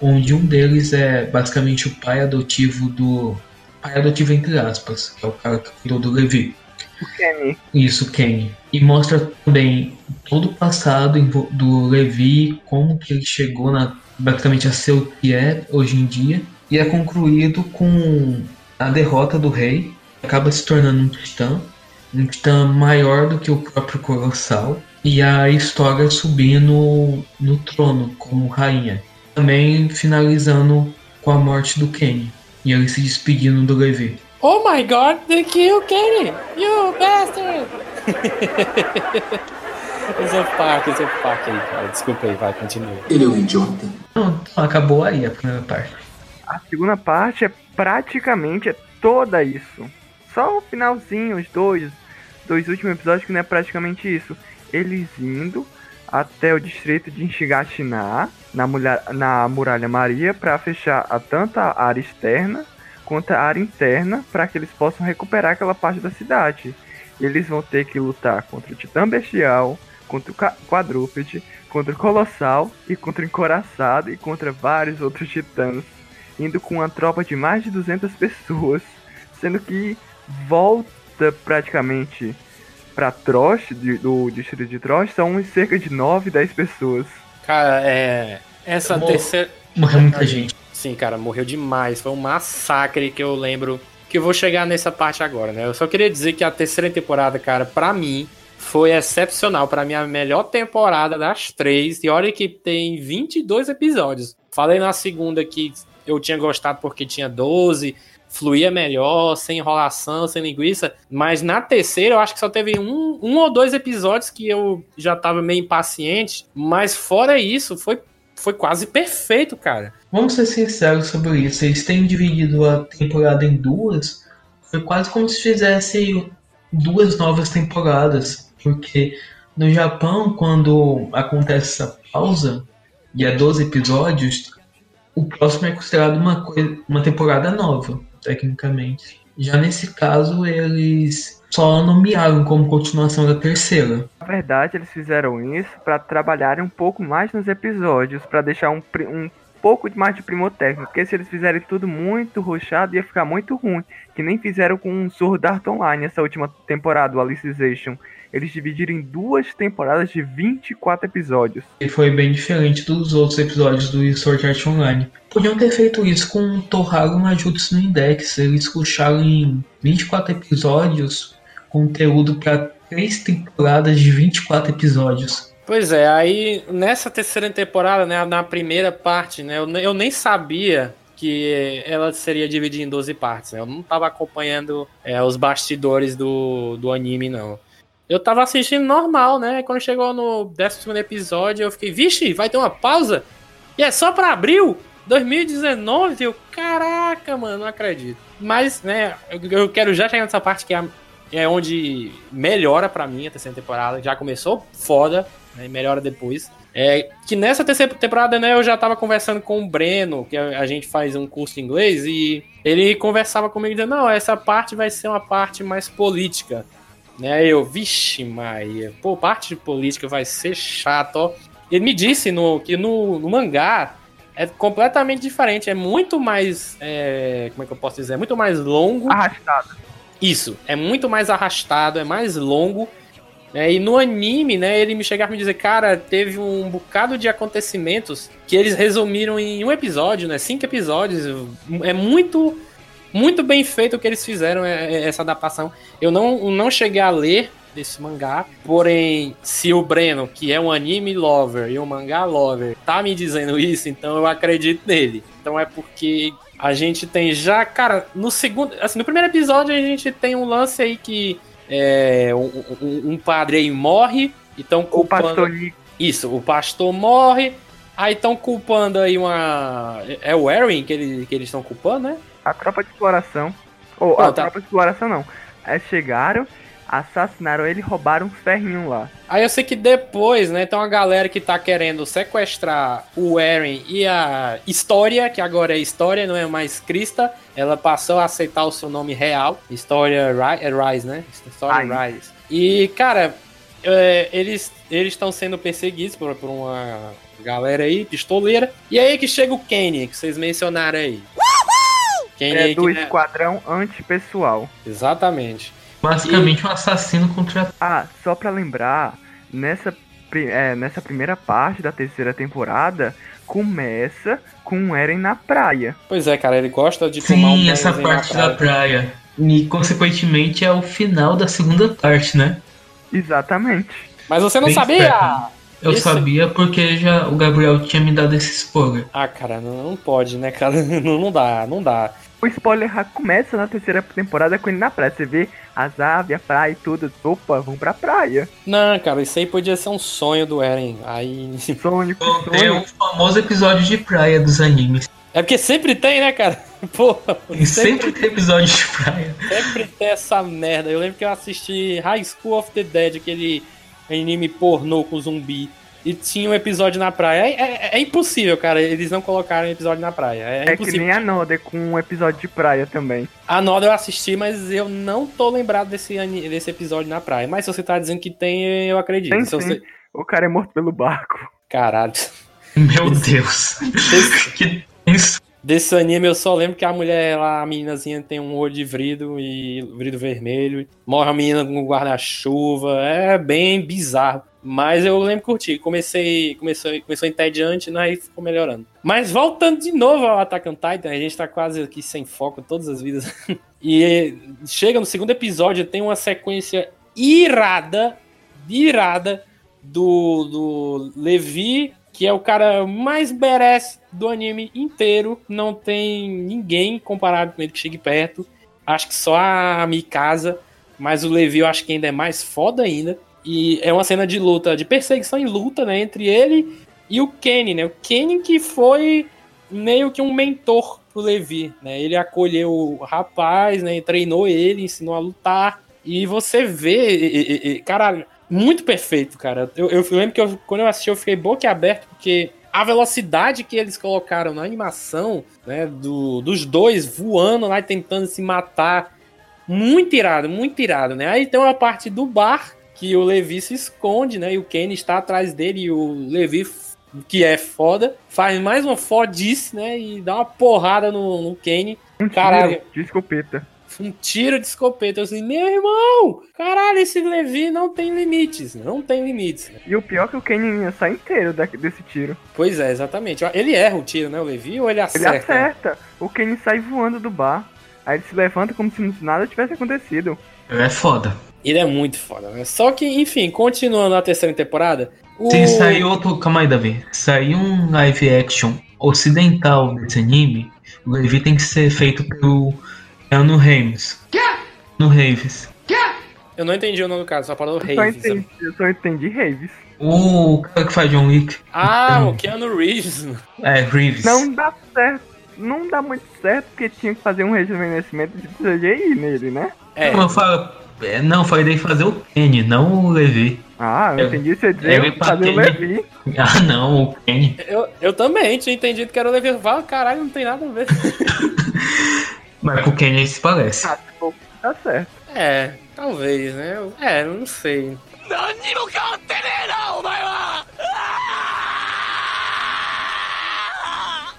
onde um deles é basicamente o pai adotivo do. Pai adotivo entre aspas, que é o cara que cuidou do Levi. O Kenny. Isso, Kenny. E mostra também todo o passado do Levi, como que ele chegou na, basicamente a ser o que é hoje em dia. E é concluído com a derrota do rei. Acaba se tornando um titã. Um titã maior do que o próprio Colossal. E a história subindo no trono como rainha. Também finalizando com a morte do Kenny. E ele se despedindo do Levi. Oh my god, they kill Kenny! You bastard! o South Park, o South Park aí, cara. Desculpa aí, vai, continua. Ele é um idiota. Não, então acabou aí a primeira parte. A segunda parte é praticamente é toda isso. Só o finalzinho, os dois, dois últimos episódios que não é praticamente isso. Eles indo até o distrito de Shigatina, na, na Muralha Maria, para fechar a tanto a área externa quanto a área interna, para que eles possam recuperar aquela parte da cidade. Eles vão ter que lutar contra o Titã Bestial, contra o Quadrúpede, contra o Colossal e contra o Encoraçado e contra vários outros titãs indo com uma tropa de mais de 200 pessoas, sendo que volta praticamente para Trosh, de- do distrito de Trosh, são cerca de 9, 10 pessoas. Cara, é. Essa Amor. terceira. Morreu muita gente. Sim, cara, morreu demais. Foi um massacre que eu lembro. Que eu vou chegar nessa parte agora, né? Eu só queria dizer que a terceira temporada, cara, pra mim, foi excepcional. Pra mim, a melhor temporada das três. E olha que tem 22 episódios. Falei na segunda que eu tinha gostado porque tinha 12, fluía melhor, sem enrolação, sem linguiça. Mas na terceira, eu acho que só teve um, um ou dois episódios que eu já tava meio impaciente. Mas fora isso, foi, foi quase perfeito, cara. Vamos ser sinceros sobre isso. Eles têm dividido a temporada em duas. Foi quase como se fizessem duas novas temporadas. Porque no Japão, quando acontece essa pausa, e é 12 episódios, o próximo é considerado uma, coi- uma temporada nova, tecnicamente. Já nesse caso, eles só nomearam como continuação da terceira. Na verdade, eles fizeram isso para trabalharem um pouco mais nos episódios, para deixar um, um pouco mais de primor técnico, porque se eles fizerem tudo muito rushado, ia ficar muito ruim, que nem fizeram com o Sword Art Online essa última temporada, o Alicization. Eles dividiram em duas temporadas de 24 episódios. E foi bem diferente dos outros episódios do Sword Art Online. Podiam ter feito isso com Torrago Majutsu no Index. Eles puxaram em 24 episódios conteúdo para três temporadas de 24 episódios. Pois é, aí nessa terceira temporada, né, na primeira parte, né, eu, eu nem sabia que ela seria dividida em 12 partes. né, Eu não tava acompanhando é, os bastidores do, do anime, não. Eu tava assistindo normal, né? Quando chegou no 12 episódio, eu fiquei, vixe, vai ter uma pausa? E é só pra abril 2019? Eu, caraca, mano, não acredito. Mas, né, eu, quero já chegar nessa parte que é, é onde melhora pra mim a terceira temporada. Já começou foda, né, melhora depois. É que nessa terceira temporada, né, eu já tava conversando com o Breno, que a, a gente faz um curso de inglês, e ele conversava comigo dizendo, não, essa parte vai ser uma parte mais política. Né, eu, vixe, Maria, pô, parte de política vai ser chato, ó. Ele me disse no, que no, no mangá é completamente diferente, é muito mais, é, como é que eu posso dizer, é muito mais longo. Arrastado. Isso, é muito mais arrastado, é mais longo. né? e no anime, né, ele me chegava a me dizer, cara, teve um bocado de acontecimentos que eles resumiram em um episódio, né? Cinco episódios. É muito, muito bem feito o que eles fizeram, é- é- essa adaptação. Eu não, não cheguei a ler desse mangá, porém, se o Breno, que é um anime lover e um mangá lover, tá me dizendo isso, então eu acredito nele. Então é porque a gente tem já, cara, no segundo, assim, no primeiro episódio a gente tem um lance aí que é, um, um- um padre aí morre, então O culpando... pastor Nick Isso, o pastor morre, aí estão culpando aí uma... É o Erin que, ele, que eles estão culpando, né? A tropa de exploração. Ou Não, a tá. tropa de exploração não. Aí chegaram, assassinaram ele e roubaram uns ferrinhos lá. Aí eu sei que depois, né, tem uma galera que tá querendo sequestrar o Eren e a História, que agora é História, não é mais Krista. Ela passou a aceitar o seu nome real. História Ri- é Rise, né? História Rise. E, cara, é, eles eles estão sendo perseguidos por, por uma galera aí, pistoleira. E aí que chega o Kenny, que vocês mencionaram aí. Kenny É aí do que, esquadrão antipessoal. Exatamente. Basicamente um assassino contra. Ah, só pra lembrar, nessa, é, nessa primeira parte da terceira temporada, começa com o Eren na praia. Pois é, cara, ele gosta de tomar um Sim, banho essa na parte praia. da praia. E consequentemente é o final da segunda parte, né? Exatamente. Mas você não Bem sabia? esperto. Eu Esse- sabia porque já o Gabriel tinha me dado esse spoiler. Ah, cara, não, não pode, né, cara? Não, não dá, não dá. O spoiler começa na terceira temporada com ele na praia. Você vê as aves, a praia e tudo. Opa, vamos pra praia. Não, cara, isso aí podia ser um sonho do Eren. Aí. Sônico, É Sônico. o famoso episódio de praia dos animes. É porque sempre tem, né, cara? Porra, E sempre tem episódio de praia. Sempre tem essa merda. Eu lembro que eu assisti High School of the Dead, aquele anime pornô com zumbi. E tinha um episódio na praia. É, é- é impossível, cara, eles não colocaram episódio na praia. É, É que impossível. nem a Noda com um episódio de praia também. A Noda eu assisti, mas eu não tô lembrado desse, desse episódio na praia. Mas se você tá dizendo que tem, eu acredito. Tem sim. você... O cara é morto pelo barco. Caralho. Meu Deus. que isso? Desse anime eu só lembro que a mulher lá, a meninazinha, tem um olho de vrido e vrido vermelho. Morre a menina com guarda-chuva. É bem bizarro. Mas eu lembro que curti. Comecei, começou, entediante, né? Aí ficou melhorando. Mas voltando de novo ao Attack on Titan, a gente tá quase aqui sem foco todas as vidas. e chega no segundo episódio, tem uma sequência irada, irada do, do Levi, que é o cara mais merece do anime inteiro. Não tem ninguém comparado com ele que chegue perto. Acho que só a Mikasa, mas o Levi eu acho que ainda é mais foda ainda. E é uma cena de luta, de perseguição e luta, né, entre ele e o Kenny, né? O Kenny que foi meio que um mentor pro Levi, né? Ele acolheu o rapaz, né? Treinou ele, ensinou a lutar. E você vê, e- e- e- caralho, muito perfeito, cara. Eu, eu lembro que eu- quando eu assisti eu fiquei boca aberta porque a velocidade que eles colocaram na animação, né, do, dos dois voando lá e tentando se matar, muito irado, muito irado, né? Aí tem uma parte do bar que o Levi se esconde, né? E o Kenny está atrás dele e o Levi, que é foda, faz mais uma fodice, né? E dá uma porrada no, no Kenny. Um Caralho. tiro de escopeta. Um tiro de escopeta. Eu assim, meu irmão! Caralho, esse Levi não tem limites. Não tem limites. E o pior é que o Kenny sai inteiro desse tiro. Pois é, exatamente. Ele erra o tiro, né, o Levi? Ou ele Ele acerta? acerta. O Kenny sai voando do bar. Aí ele se levanta como se nada tivesse acontecido. É foda. Ele é muito foda, né? Só que, enfim, continuando a terceira temporada. O... Se sair outro. Calma aí, Davi. Sair um live action ocidental desse anime, o Levi tem que ser feito pelo Keanu Reeves. No Reeves. Eu não entendi o nome do cara, só falou Eu só, entendi, eu só entendi Raves. O cara que faz John Wick. Ah, o Keanu Reeves. É, Reeves. Não dá certo. Não dá muito certo porque tinha que fazer um rejuvenescimento de CGI nele, né? É, Não, eu falo. é, Não, eu falei fazer o Kenny, não o Levi. Ah, eu É, entendi você é, dizer ele fazer o Levi. Ah, não, o Kenny. eu, eu também tinha entendido que era o Levi. Fala, caralho, não tem nada a ver. Mas com o Kenny se parece. Ah, se for, tá certo. É, talvez, né? É, não sei.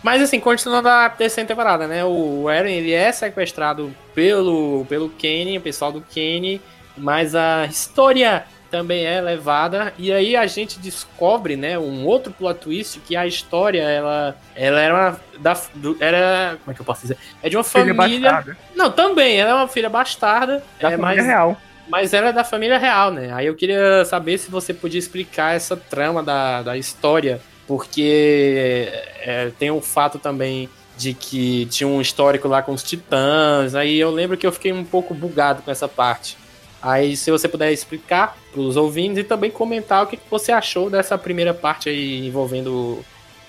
Mas assim, continuando a terceira temporada, né? O Eren, ele é sequestrado pelo, pelo Kenny, o pessoal do Kenny, mas a história também é levada, e aí a gente descobre, né, um outro plot twist, que a história, ela, ela era uma, da, do- era, como é que eu posso dizer? É de uma Filha família... bastarda. Não, também, ela é uma filha bastarda, Da é, mas, real. mas ela é da família real, né? Aí eu queria saber se você podia explicar essa trama da, da história, porque é, tem um fato também de que tinha um histórico lá com os titãs, aí eu lembro que eu fiquei um pouco bugado com essa parte. Aí se você puder explicar para os ouvintes e também comentar o que que você achou dessa primeira parte aí envolvendo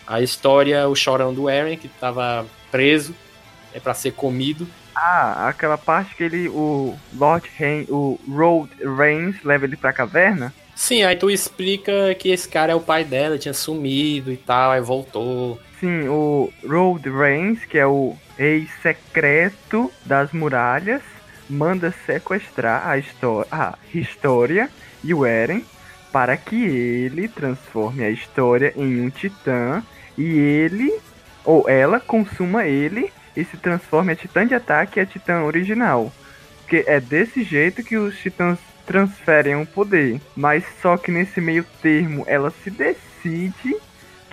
a história, o chorão do Eren, que estava preso, é para ser comido. Ah, aquela parte que ele, o Lord Rain, o Road Reigns leva ele pra caverna. Sim, aí tu explica que esse cara é o pai dela, tinha sumido e tal, aí voltou. Sim, o Road Reigns, que é o rei secreto das muralhas, manda sequestrar a, a História e o Eren para que ele transforme a História em um titã e ele ou ela consuma ele e se transforme a titã de ataque e a titã original. Porque é desse jeito que os titãs transferem o poder. Mas só que nesse meio termo ela se decide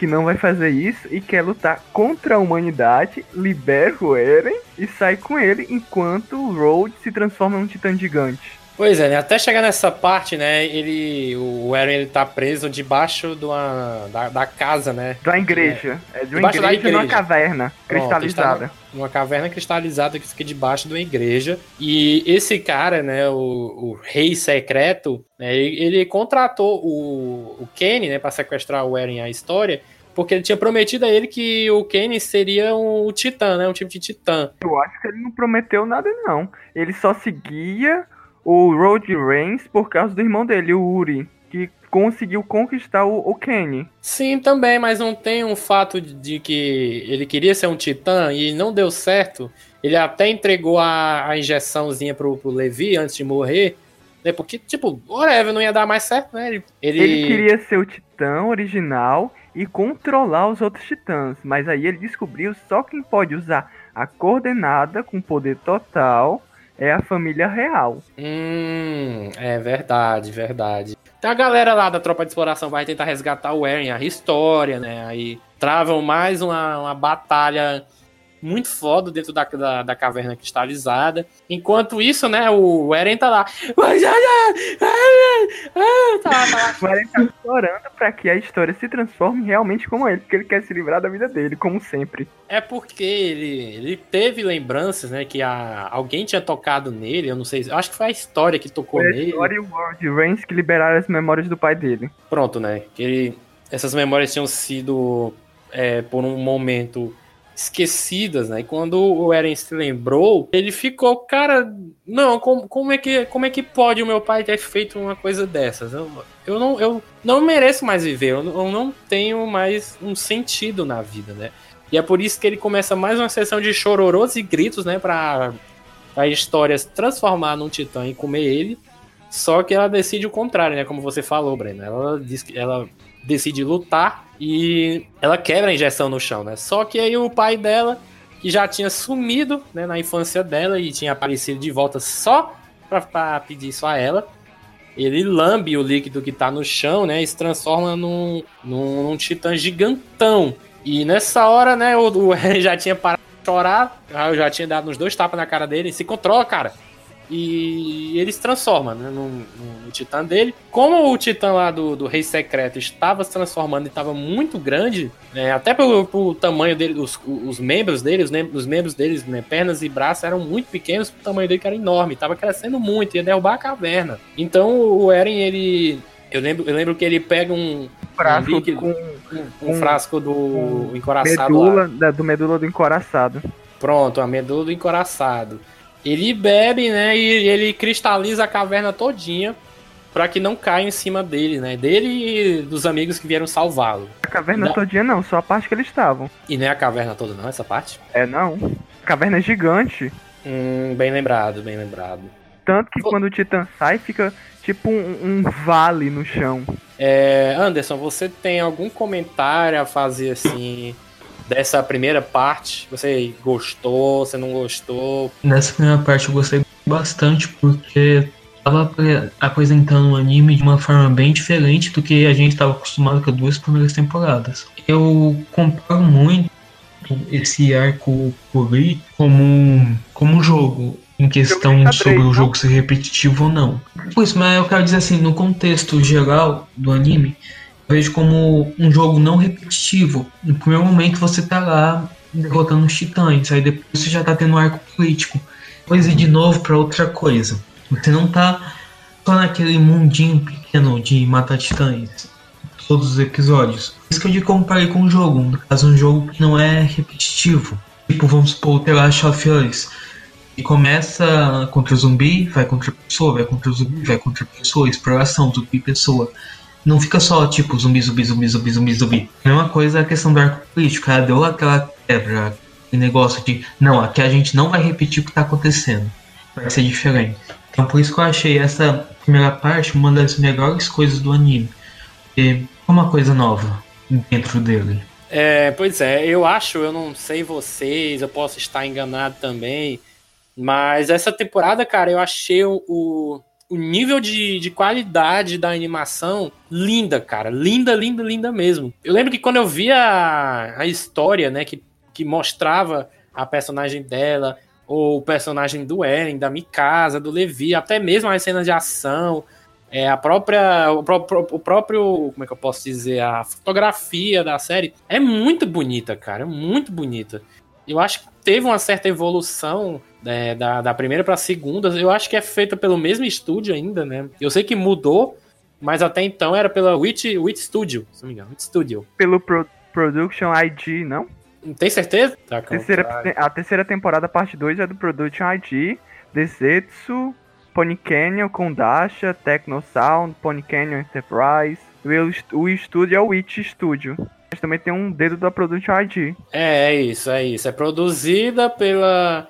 que não vai fazer isso e quer lutar contra a humanidade, libera o Eren e sai com ele enquanto o Road se transforma em um titã gigante. Pois é, né? até chegar nessa parte, né? Ele. O Eren ele tá preso debaixo de uma, da, da casa, né? Da igreja. É, de uma Debaixo da igreja, numa igreja. caverna Pronto, cristalizada. Uma caverna cristalizada que fica debaixo de uma igreja. E esse cara, né, o, o rei secreto, né, ele, contratou o, o Kenny, né, pra sequestrar o Eren a história, porque ele tinha prometido a ele que o Kenny seria um titã, né, um tipo de titã. Eu acho que ele não prometeu nada, não. Ele só seguia o Road Reigns por causa do irmão dele, o Uri, que conseguiu conquistar o, o Kenny. Sim, também, mas não tem um fato de- de que ele queria ser um titã e não deu certo. Ele até entregou a, a injeçãozinha pro, pro Levi antes de morrer, né? Porque, tipo, whatever, não ia dar mais certo, né? Ele, ele- Ele queria ser o titã original e controlar os outros titãs, mas aí ele descobriu só quem pode usar a coordenada com poder total é a família real. Hum, é verdade, verdade. Então a galera lá da tropa de exploração vai tentar resgatar o Eren, a história, né? Aí travam mais uma, uma batalha muito foda dentro da, da, da caverna cristalizada. Enquanto isso, né, o Eren tá lá. Tá lá, tá lá. O Eren tá chorando pra que a história se transforme realmente como ele, porque ele quer se livrar da vida dele, como sempre. É porque ele, ele teve lembranças, né? Que a, alguém tinha tocado nele, eu não sei, eu acho que foi a história que tocou Foi a nele. história e o World Reigns que liberaram as memórias do pai dele. Pronto, né? Que ele, essas memórias tinham sido, é, por um momento, esquecidas, né? E quando o Eren se lembrou, ele ficou, cara, não, como, como, é, que, como é que pode o meu pai ter feito uma coisa dessas? Eu, eu, não, eu não mereço mais viver, eu, não- eu não tenho mais um sentido na vida, né? E é por isso que ele começa mais uma sessão de chororôs e gritos, né? Pra a história se transformar num titã e comer ele. Só que ela decide o contrário, né? Como você falou, Breno. Ela diz que ela decide lutar e ela quebra a injeção no chão, né? Só que aí o pai dela, que já tinha sumido né, na infância dela e tinha aparecido de volta só pra pedir isso a ela, ele lambe o líquido que tá no chão, né? E se transforma num, num, num titã gigantão. E nessa hora, né, o, o já tinha parado de chorar, eu já tinha dado uns dois tapas na cara dele, se controla, cara. E ele se transforma né, no, no- no titã dele. Como o titã lá do, do Rei Secreto estava se transformando e estava muito grande, né, até pelo, pelo tamanho dele, os, os membros dele, os, os membros deles, né, pernas e braços eram muito pequenos, o tamanho dele que era enorme, estava crescendo muito, ia derrubar a caverna. Então o Eren, ele. Eu lembro, eu lembro que ele pega um, Frasco líquido. com um, um frasco do com encoraçado lá. medula, da- do medula do encoraçado. Pronto, a medula do encoraçado. Ele bebe, né? E ele cristaliza a caverna todinha pra que não caia em cima dele, né? Dele e dos amigos que vieram salvá-lo. A caverna Não. todinha não, só a parte que eles estavam. E não é a caverna toda, não, essa parte? É não. A caverna é gigante. Hum, bem lembrado, bem lembrado. Tanto que Vo- quando o Titã sai, fica tipo um, um vale no chão. É, Anderson, você tem algum comentário a fazer assim dessa primeira parte? Você gostou? Você não gostou? Nessa primeira parte eu gostei bastante porque tava apre- apresentando o anime de uma forma bem diferente do que a gente estava acostumado com as duas primeiras temporadas. Eu comparo muito esse arco político como um, como um jogo em questão de sobre o jogo ser repetitivo ou não. Por isso, mas eu quero dizer assim, no contexto geral do anime, vejo como um jogo não repetitivo. No primeiro momento você tá lá derrotando os titãs, aí depois você já tá tendo um arco político. Depois ir de novo pra outra coisa. Você não tá só naquele mundinho pequeno de matar titãs. Todos os episódios. Isso que eu digo comparei com um jogo. No caso, um jogo que não é repetitivo. Tipo, vamos supor, o The Last of Us. E começa contra o zumbi, vai contra a pessoa, vai contra o zumbi, vai contra a pessoa, exploração, zumbi, pessoa. Não fica só tipo zumbi, zumbi, zumbi, zumbi, zumbi, zumbi. A mesma coisa a questão do arco político. Ela deu aquela quebra, aquele negócio de não, aqui a gente não vai repetir o que tá acontecendo. Vai ser diferente. Então por isso que eu achei essa primeira parte uma das melhores coisas do anime. É uma coisa nova dentro dele. É, pois é, eu acho, eu não sei vocês, eu posso estar enganado também, Mas essa temporada, cara, eu achei o, o, nível de, de qualidade da animação linda, cara. Linda, linda, linda mesmo. Eu lembro que quando eu vi a, a história, né, que, que mostrava a personagem dela, ou o personagem do Eren, da Mikasa, do Levi, até mesmo as cenas de ação, é, a própria. O, pró- o próprio. Como é que eu posso dizer? A fotografia da série é muito bonita, cara. É muito bonita. Eu acho que teve uma certa evolução né, da, da primeira pra segunda. Eu acho que é feita pelo mesmo estúdio ainda, né? Eu sei que mudou, mas até então era pela Witch, Witch Studio, se não me engano. Witch Studio. Pelo Pro- Production ID, não? Tem certeza? Tá, Terceira, contrário. a terceira temporada, parte 2, é do Production ID, Desetsu, Pony Canyon, Kondasha, Techno Sound, Pony Canyon Enterprise. O estúdio é o Witch Studio. Mas também tem um dedo da Production ID. É, é isso, é isso. É produzida pela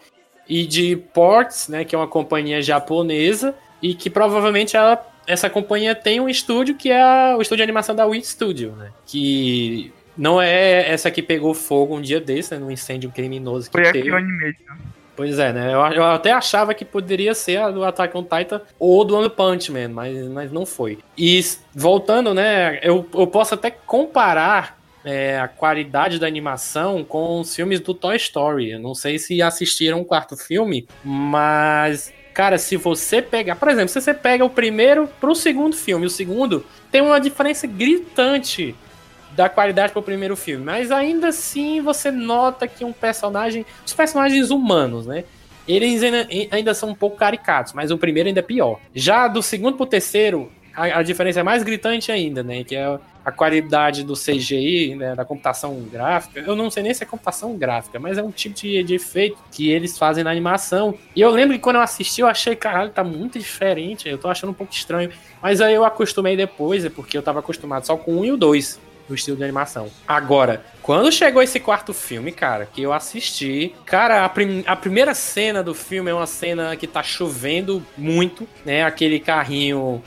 id Ports, né, que é uma companhia japonesa e que provavelmente ela, essa companhia tem um estúdio que é a- o estúdio de animação da Wit Studio, né, que não é essa que pegou fogo um dia desse, né, num incêndio criminoso que Foi aqui teve. o Animation. Pois é, né? Eu, eu até achava que poderia ser a do Attack on Titan ou do One Punch Man, mas, mas não foi. E voltando, né? Eu, eu posso até comparar é, a qualidade da animação com os filmes do Toy Story. Eu não sei se assistiram o quarto filme, mas. Cara, se você pegar. Por exemplo, se você pega o primeiro pro segundo filme, o segundo tem uma diferença gritante da qualidade pro primeiro filme. Mas ainda assim você nota que um personagem. Os personagens humanos, né? Eles ainda, ainda são um pouco caricatos, mas o primeiro ainda é pior. Já do segundo pro terceiro, a, a diferença é mais gritante ainda, né? Que é a qualidade do CGI, né, da computação gráfica. Eu não sei nem se é computação gráfica, mas é um tipo de, de efeito que eles fazem na animação. E eu lembro que quando eu assisti, eu achei, caralho, tá muito diferente. Eu tô achando um pouco estranho. Mas aí eu acostumei depois, é porque eu tava acostumado só com 1 e o 2 do estilo de animação. Agora, quando chegou esse quarto filme, cara, que eu assisti, cara, a, prim- a primeira cena do filme é uma cena que tá chovendo muito, né? Aquele carrinho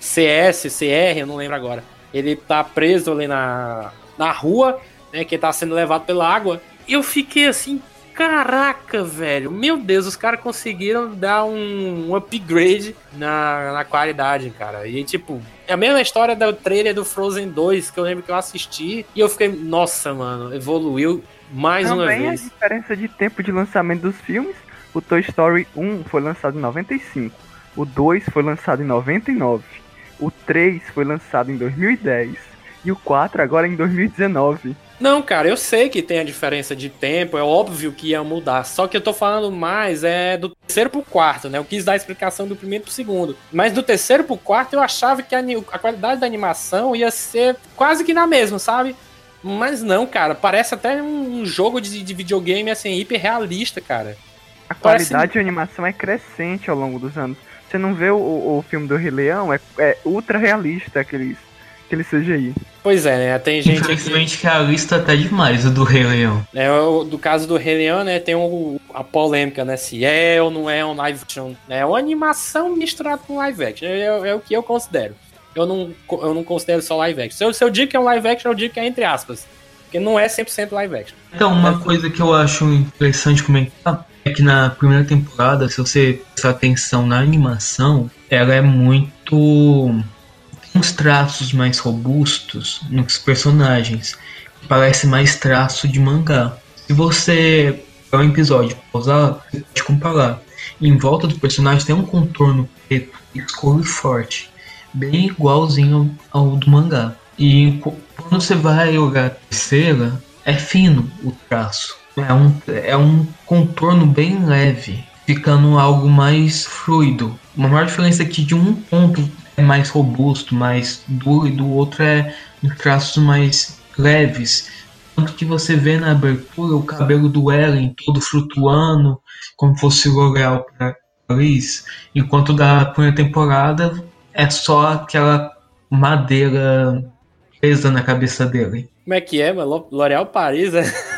CS, CR, eu não lembro agora. Ele tá preso ali na, na rua, né? Que tá sendo levado pela água. E eu fiquei assim, caraca, velho. Meu Deus, os caras conseguiram dar um, um upgrade na, na qualidade, cara. E tipo, é a mesma história do trailer do Frozen 2, que eu lembro que eu assisti. E eu fiquei, nossa, mano, evoluiu mais uma Também a vez. diferença de tempo de lançamento dos filmes. O Toy Story 1 foi lançado em 95. O 2 foi lançado em 99. O 3 foi lançado em 2010. E o 4 agora em 2019. Não, cara, eu sei que tem a diferença de tempo, é óbvio que ia mudar. Só que eu tô falando mais é do terceiro pro quarto, né? Eu quis dar a explicação do primeiro pro segundo. Mas do terceiro pro quarto eu achava que a, a qualidade da animação ia ser quase que na mesma, sabe? Mas não, cara, parece até um, jogo de, de videogame assim, hiper realista, cara. A Parece- qualidade de animação é crescente ao longo dos anos. Você não vê o, o, filme do Rei Leão? É, é ultra realista aqueles, aquele CGI. Pois é, né? Tem gente. Infelizmente que a lista tá demais, o do Rei Leão. É, o- do caso do Rei Leão, né, tem um- a polêmica, né, se é ou não é um live action. É uma animação misturada com live action, é, é o que eu considero. Eu não, eu não considero só live action. Se eu, se eu digo que é um live action, eu digo que é entre aspas. Porque não é 100% live action. Então, uma coisa que eu acho interessante comentar é que na primeira temporada, se você prestar atenção na animação, ela é muito. tem uns traços mais robustos nos personagens. Parece mais traço de mangá. Se você pegar um episódio pausar, você pode comparar. Em volta do personagem tem um contorno preto, escuro e forte, bem igualzinho ao, ao do mangá. E quando você vai olhar a terceira, é fino o traço. É um, é um contorno bem leve, ficando algo mais fluido. Uma maior diferença é que de um ponto é mais robusto, mais duro, e do outro é em traços mais leves. Tanto que você vê na abertura o cabelo do Ellen todo flutuando, como fosse L'Oreal para Liz, enquanto da primeira temporada é só aquela madeira presa na cabeça dele. Como é que é, L'Oréal Paris, né?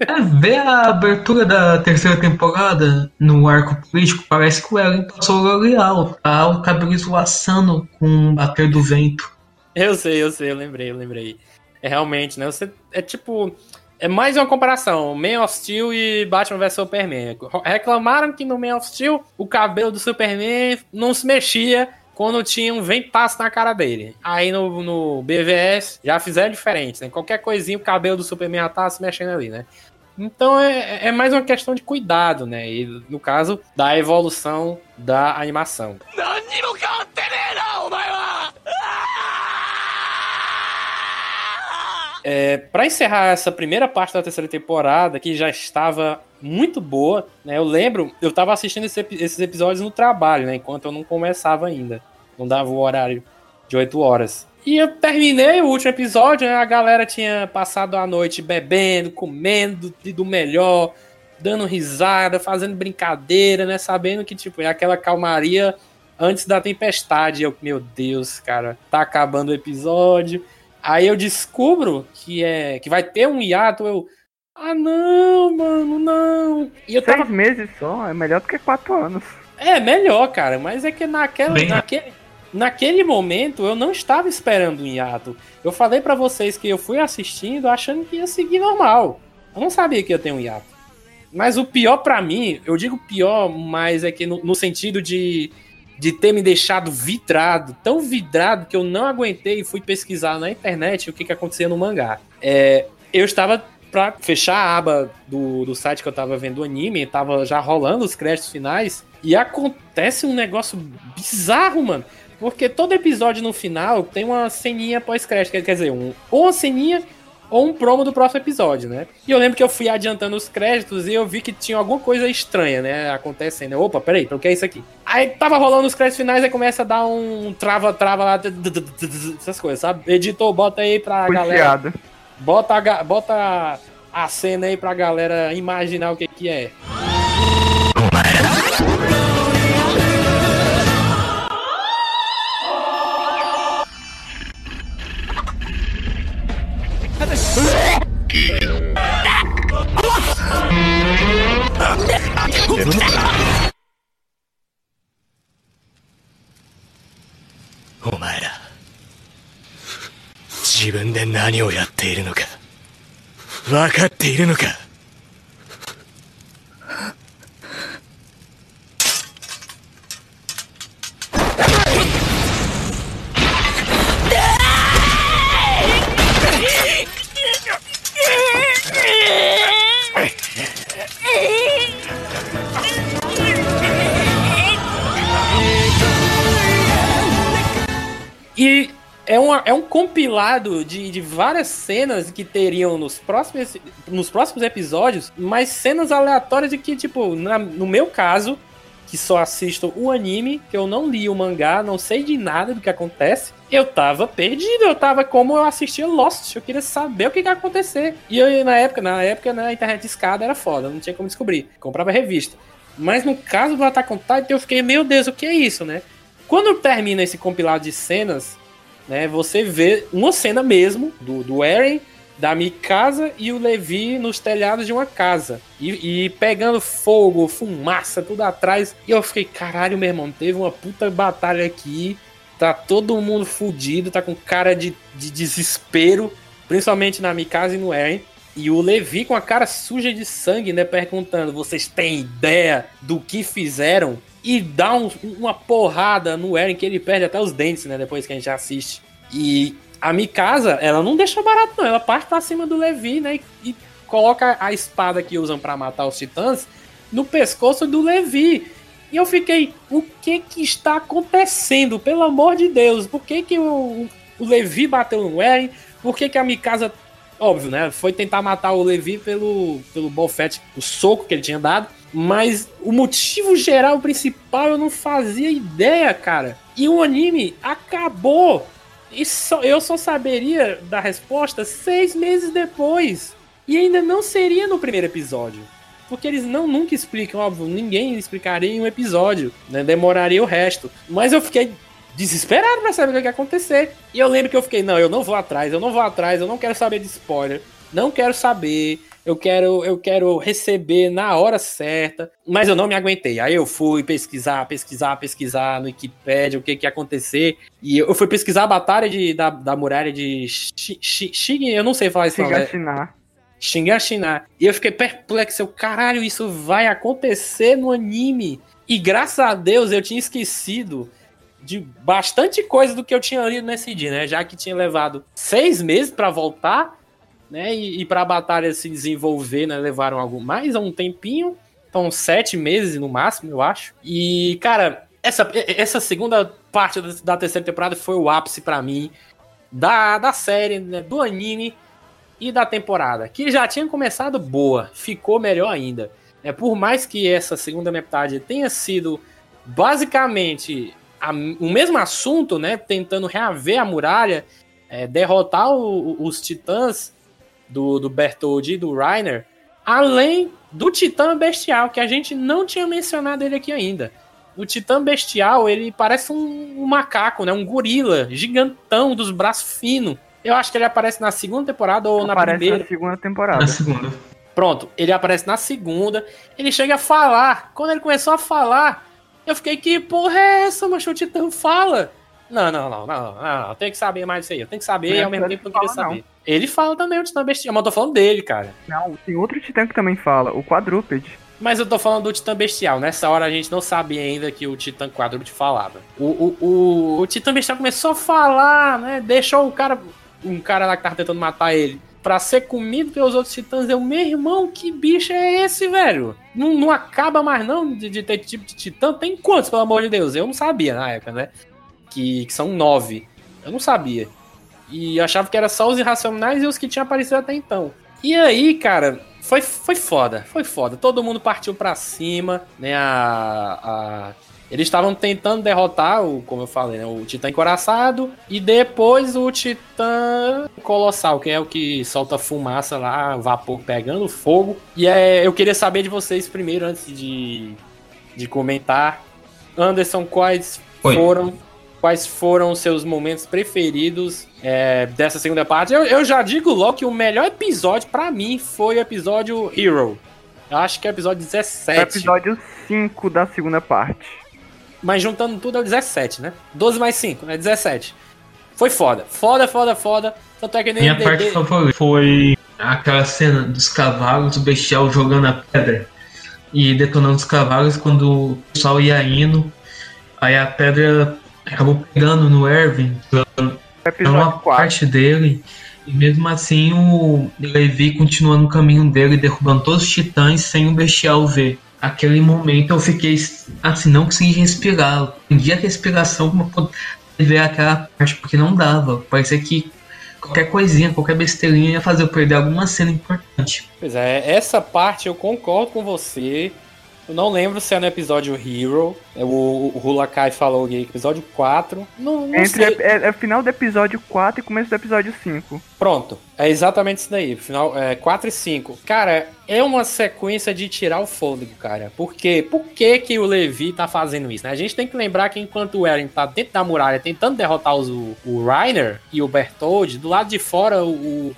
É, ver a abertura da terceira temporada no arco político, parece que o Ellen passou o L'Oreal, tá? O cabelo esvoaçando com o bater do vento. Eu sei, eu sei, eu lembrei, eu lembrei. É realmente, né? Você é tipo. É mais uma comparação, Man of Steel e Batman vs Superman. Reclamaram que no Man of Steel o cabelo do Superman não se mexia quando tinha um ventaço na cara dele. Aí no, no BVS já fizeram diferente, né? Qualquer coisinha o cabelo do Superman já tá se mexendo ali, né? Então é, é mais uma questão de cuidado, né? E no caso da evolução da animação. É, para encerrar essa primeira parte da terceira temporada, que já estava muito boa, né? Eu lembro, eu estava assistindo esse, esses episódios no trabalho, né? Enquanto eu não começava ainda. Não dava o horário de 8 horas. E eu terminei o último episódio, né? A galera tinha passado a noite bebendo, comendo do melhor, dando risada, fazendo brincadeira, né? Sabendo que, tipo, é aquela calmaria antes da tempestade. Eu, meu Deus, cara, tá acabando o episódio. Aí eu descubro que é que vai ter um hiato, eu. Ah não, mano, não. E eu Seis tava... meses só, é melhor do que quatro anos. É, melhor, cara, mas é que naquela, Bem... naquele, naquele momento eu não estava esperando um hiato. Eu falei para vocês que eu fui assistindo achando que ia seguir normal. Eu não sabia que ia ter um hiato. Mas o pior para mim, eu digo pior, mas é que no, no sentido de de ter me deixado vidrado, tão vidrado que eu não aguentei e fui pesquisar na internet o que, que acontecia no mangá. É, eu estava pra fechar a aba do, do site que eu tava vendo o anime, tava já rolando os créditos finais, e acontece um negócio bizarro, mano. Porque todo episódio no final tem uma ceninha pós-crédito, quer dizer, um, ou uma ceninha ou um promo do próximo episódio, né? E eu lembro que eu fui adiantando os créditos e eu vi que tinha alguma coisa estranha, né? Acontecendo. Opa, peraí, o que é isso aqui? Aí tava rolando os créditos finais e começa a dar um trava-trava lá, essas coisas, sabe? Editor, bota aí pra galera. Bota a, bota a cena aí pra galera imaginar o que que é. O 前ら自分で何をやっているのか分かっているのか。E é, uma, é um compilado de, de várias cenas que teriam nos próximos, nos próximos episódios, mas cenas aleatórias de que, tipo, na, no meu caso, que só assisto o anime, que eu não li o mangá, não sei de nada do que acontece, eu tava perdido, eu tava como eu assistia Lost, eu queria saber o que, ia acontecer. E eu, na época, na época, na internet escada era foda, não tinha como descobrir. Comprava revista. Mas no caso do Attack on Titan, eu fiquei, meu Deus, o que é isso, né? Quando termina esse compilado de cenas, né, você vê uma cena mesmo do, do Eren, da Mikasa e o Levi nos telhados de uma casa. E, e, pegando fogo, fumaça, tudo atrás. E eu fiquei, caralho, meu irmão, teve uma puta batalha aqui. Tá todo mundo fudido, tá com cara de, de desespero. Principalmente na Mikasa e no Eren. E o Levi com a cara suja de sangue, né? Perguntando: vocês têm ideia do que fizeram? e dá um, uma porrada no Eren que ele perde até os dentes, né? Depois que a gente assiste. E a Mikasa, ela não deixa barato, não. Ela parte pra cima do Levi, né? E, e coloca a espada que usam para matar os titãs no pescoço do Levi. E eu fiquei, o que que está acontecendo? Pelo amor de Deus, por que que o, o Levi bateu no Eren? Por que que a Mikasa, óbvio, né? Foi tentar matar o Levi pelo, pelo bofete, o soco que ele tinha dado. Mas o motivo geral principal eu não fazia ideia, cara. E o anime acabou. E eu só saberia da resposta seis meses depois. E ainda não seria no primeiro episódio. Porque eles não nunca explicam, óbvio, ninguém explicaria em um episódio, né? Demoraria o resto. Mas eu fiquei desesperado pra saber o que ia acontecer. E eu lembro que eu fiquei, não, eu não vou atrás, eu não vou atrás, eu não quero saber de spoiler. Não quero saber eu quero, eu quero receber na hora certa, mas eu não me aguentei. Aí eu fui pesquisar, pesquisar, pesquisar no Wikipedia o que que ia acontecer, e eu fui pesquisar a batalha de, da, da muralha de Shigin, eu não sei falar esse nome. Shingashina. E eu fiquei perplexo, eu, caralho, isso vai acontecer no anime. E graças a Deus eu tinha esquecido de bastante coisa do que eu tinha lido nesse dia, né? Já que tinha levado seis meses para voltar, né? E, e para a batalha se desenvolver, né? Levaram algo mais um tempinho. Então, sete meses no máximo, eu acho. E, cara, essa, essa segunda parte da terceira temporada foi o ápice para mim da, da série, né, do anime e da temporada, que já tinha começado boa, ficou melhor ainda. É, por mais que essa segunda metade tenha sido basicamente a, o mesmo assunto, né, tentando reaver a muralha, é, derrotar o, os titãs do, do Bertoldi e do Reiner, além do titã bestial, que a gente não tinha mencionado ele aqui ainda. O titã bestial, ele parece um, um macaco, né, um gorila gigantão dos braços finos eu acho que ele aparece na segunda temporada ou aparece na primeira. na segunda temporada. Na segunda. Pronto, ele aparece na segunda. Ele chega a falar. Quando ele começou a falar, eu fiquei, que porra é essa, macho? O Titã fala. Não, não, não, não, não, tem que saber mais isso aí. Eu tenho que saber e ao mesmo tempo eu queria saber. Não. Ele fala também o Titã Bestial, mas eu tô falando dele, cara. Não, tem outro Titã que também fala, o Quadrúpede. Mas eu tô falando do Titã Bestial. Nessa hora a gente não sabia ainda que o Titã Quadrúpede falava. O, o, o, o Titã Bestial começou a falar, né? Deixou o cara um cara lá que tava tentando matar ele pra ser comido pelos outros titãs. Eu, meu irmão, que bicho é esse, velho? Não, não acaba mais não de, de ter tipo de titã? Tem quantos, pelo amor de Deus? Eu não sabia na época, né? Que, que são nove. Eu não sabia. E achava que era só os irracionais e os que tinham aparecido até então. E aí, cara, foi, foi foda, foi foda. Todo mundo partiu pra cima, né? A, a eles estavam tentando derrotar, o, como eu falei, né, o Titã Encoraçado e depois o Titã Colossal, que é o que solta fumaça lá, vapor pegando fogo. E é, eu queria saber de vocês primeiro, antes de, de comentar. Anderson, quais Oi. foram quais foram os seus momentos preferidos é, dessa segunda parte? Eu, eu, já digo logo que o melhor episódio para mim foi o episódio Hero. Eu acho que é o episódio 17. É o episódio 5 da segunda parte. Mas juntando tudo é o 17, né? 12 mais 5, é 17. Foi foda. Foda, foda, foda. Tanto é que nem Minha parte favorita foi aquela cena dos cavalos, o bestial jogando a pedra e detonando os cavalos quando o pessoal ia indo. Aí a pedra acabou pegando no Erwin, uma 4. parte dele. E mesmo assim o Levi continua no caminho dele, derrubando todos os titãs sem o bestial ver aquele momento eu fiquei assim, não consegui respirar. Perdi a respiração pra poder ver aquela parte, porque não dava. Parecia que qualquer coisinha, qualquer besteirinha ia fazer eu perder alguma cena importante. Pois é, essa parte eu concordo com você. Eu não lembro se é no episódio Hero. É o, o Hulakai falou aqui, episódio 4. Não, não Entre, é, é, final do episódio 4 e começo do episódio 5. Pronto, é exatamente isso daí. Final é, 4 e 5. Cara, é uma sequência de tirar o fôlego, cara. Por quê? Por que, que o Levi tá fazendo isso? Né? A gente tem que lembrar que enquanto o Eren tá dentro da muralha tentando derrotar os, o, o Reiner e o Bertold, do lado de fora o o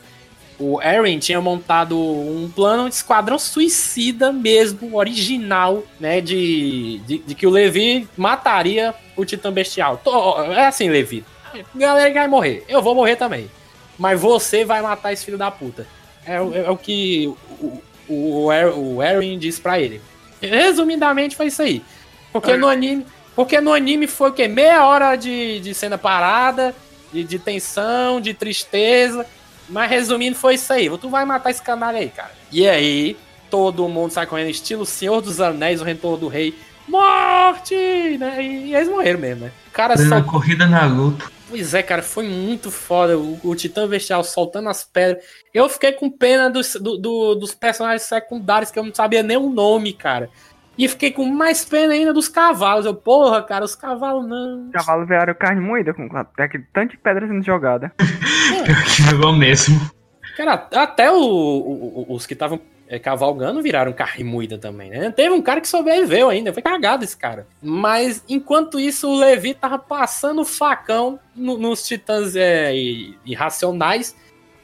Eren tinha montado um plano de esquadrão suicida mesmo, original, né? De, de, de, que o Levi mataria o Titã Bestial. É assim, Levi. Galera vai morrer. Eu vou morrer também. Mas você vai matar esse filho da puta. É, é, é o que o, o, o Eren disse pra ele. Resumidamente foi isso aí. Porque no anime. Porque no anime foi o quê? Meia hora de, de cena parada, de, de tensão, de tristeza. Mas resumindo, foi isso aí. Tu vai matar esse canalha aí, cara. E aí, todo mundo sai correndo, estilo Senhor dos Anéis, o Retorno do Rei. Morte! Né? E, e eles morreram mesmo, né? cara só... corrida na luta. Pois é, cara, foi muito foda. O, o Titã Bestial soltando as pedras. Eu fiquei com pena dos, do, do, dos personagens secundários que eu não sabia nem o nome, cara. E fiquei com mais pena ainda dos cavalos. Eu, porra, cara, os cavalos não. Os cavalos vieram carne moída com tanto de pedra sendo jogada. É. mesmo. Cara, até o, o, os que estavam é, cavalgando viraram carne moída também, né? Teve um cara que sobreviveu ainda, foi cagado esse cara. Mas enquanto isso, o Levi tava passando o facão no, nos titãs é, irracionais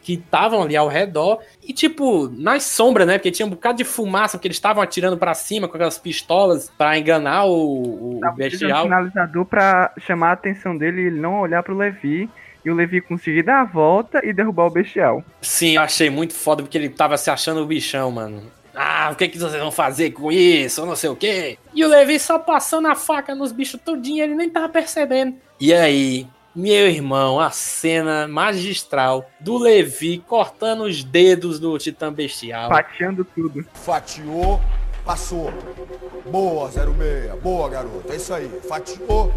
que estavam ali ao redor. E, tipo, nas sombras, né? Porque tinha um bocado de fumaça, porque eles estavam atirando para cima com aquelas pistolas para enganar o, o bestial. um sinalizador pra chamar a atenção dele e ele não olhar pro Levi. E o Levi conseguir dar a volta e derrubar o bestial. Sim, eu achei muito foda porque ele tava se achando o bichão, mano. Ah, o que, que vocês vão fazer com isso? Não sei o quê. E o Levi só passando a faca nos bichos tudinho, ele nem tava percebendo. E aí, meu irmão, a cena magistral do Levi cortando os dedos do Titã Bestial. Fatiando tudo. Fatiou, passou. Boa, 06. Boa, garoto. É isso aí. Fatiou,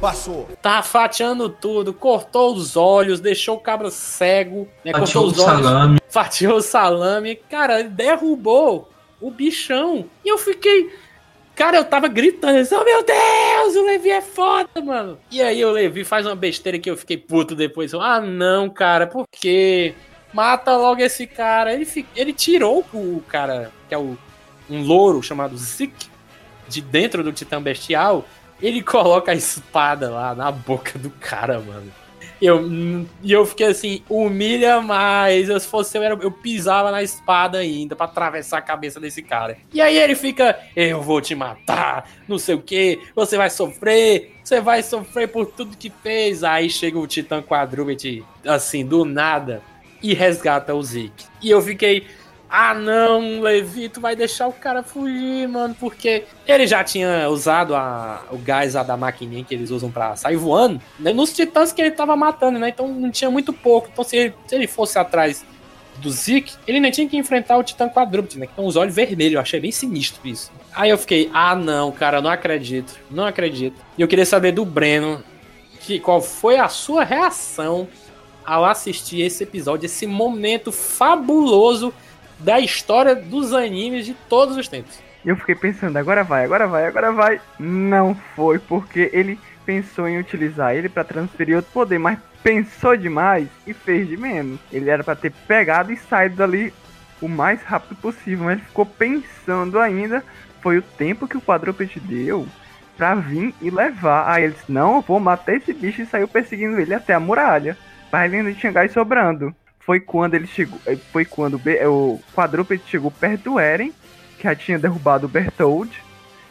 passou. Tá fatiando tudo, cortou os olhos, deixou o cabra cego, né? Fatiou cortou os olhos, salame. fatiou o salame. Cara, ele derrubou o bichão. E eu fiquei. Cara, eu tava gritando, disse, oh meu Deus, o Levi é foda, mano. E aí o Levi faz uma besteira que eu fiquei puto depois. Ah, não, cara, por quê? Mata logo esse cara. Ele, ele tirou o cara, que é o, um louro chamado Zik, de dentro do Titã Bestial. Ele coloca a espada lá na boca do cara, mano. Eu, e eu fiquei assim, humilha mais. Eu, se fosse eu, era- eu pisava na espada ainda pra atravessar a cabeça desse cara. E aí ele fica, eu vou te matar, não sei o que, você vai sofrer, você vai sofrer por tudo que fez. Aí chega o Titã Quadrúpede, assim, do nada, e resgata o Zeke. E eu fiquei, ah não, Levi, tu vai deixar o cara fugir, mano, porque ele já tinha usado a- o gás da maquininha que eles usam pra sair voando, né, nos titãs que ele tava matando, né? Então não tinha muito pouco. Então se ele, se ele fosse atrás do Zeke, ele nem tinha que enfrentar o Titã Quadrúpede, né? Tem os olhos vermelhos. Eu achei bem sinistro isso. Aí eu fiquei, ah não, cara, não acredito, não acredito. E eu queria saber do Breno que qual foi a sua reação ao assistir esse episódio, esse momento fabuloso da história dos animes de todos os tempos. Eu fiquei pensando, agora vai, agora vai, agora vai. Não foi, porque ele pensou em utilizar ele pra transferir outro poder, mas pensou demais e fez de menos. Ele era pra ter pegado e saído dali o mais rápido possível, mas ele ficou pensando ainda. Foi o tempo que o quadrúpede deu pra vir e levar. Aí eles, não, eu vou matar esse bicho e saiu perseguindo ele até a muralha. Mas ele ainda tinha gás sobrando. Foi quando ele chegou. eh, Foi quando o Be- o quadrúpede chegou perto do Eren, que já tinha derrubado o Bertold,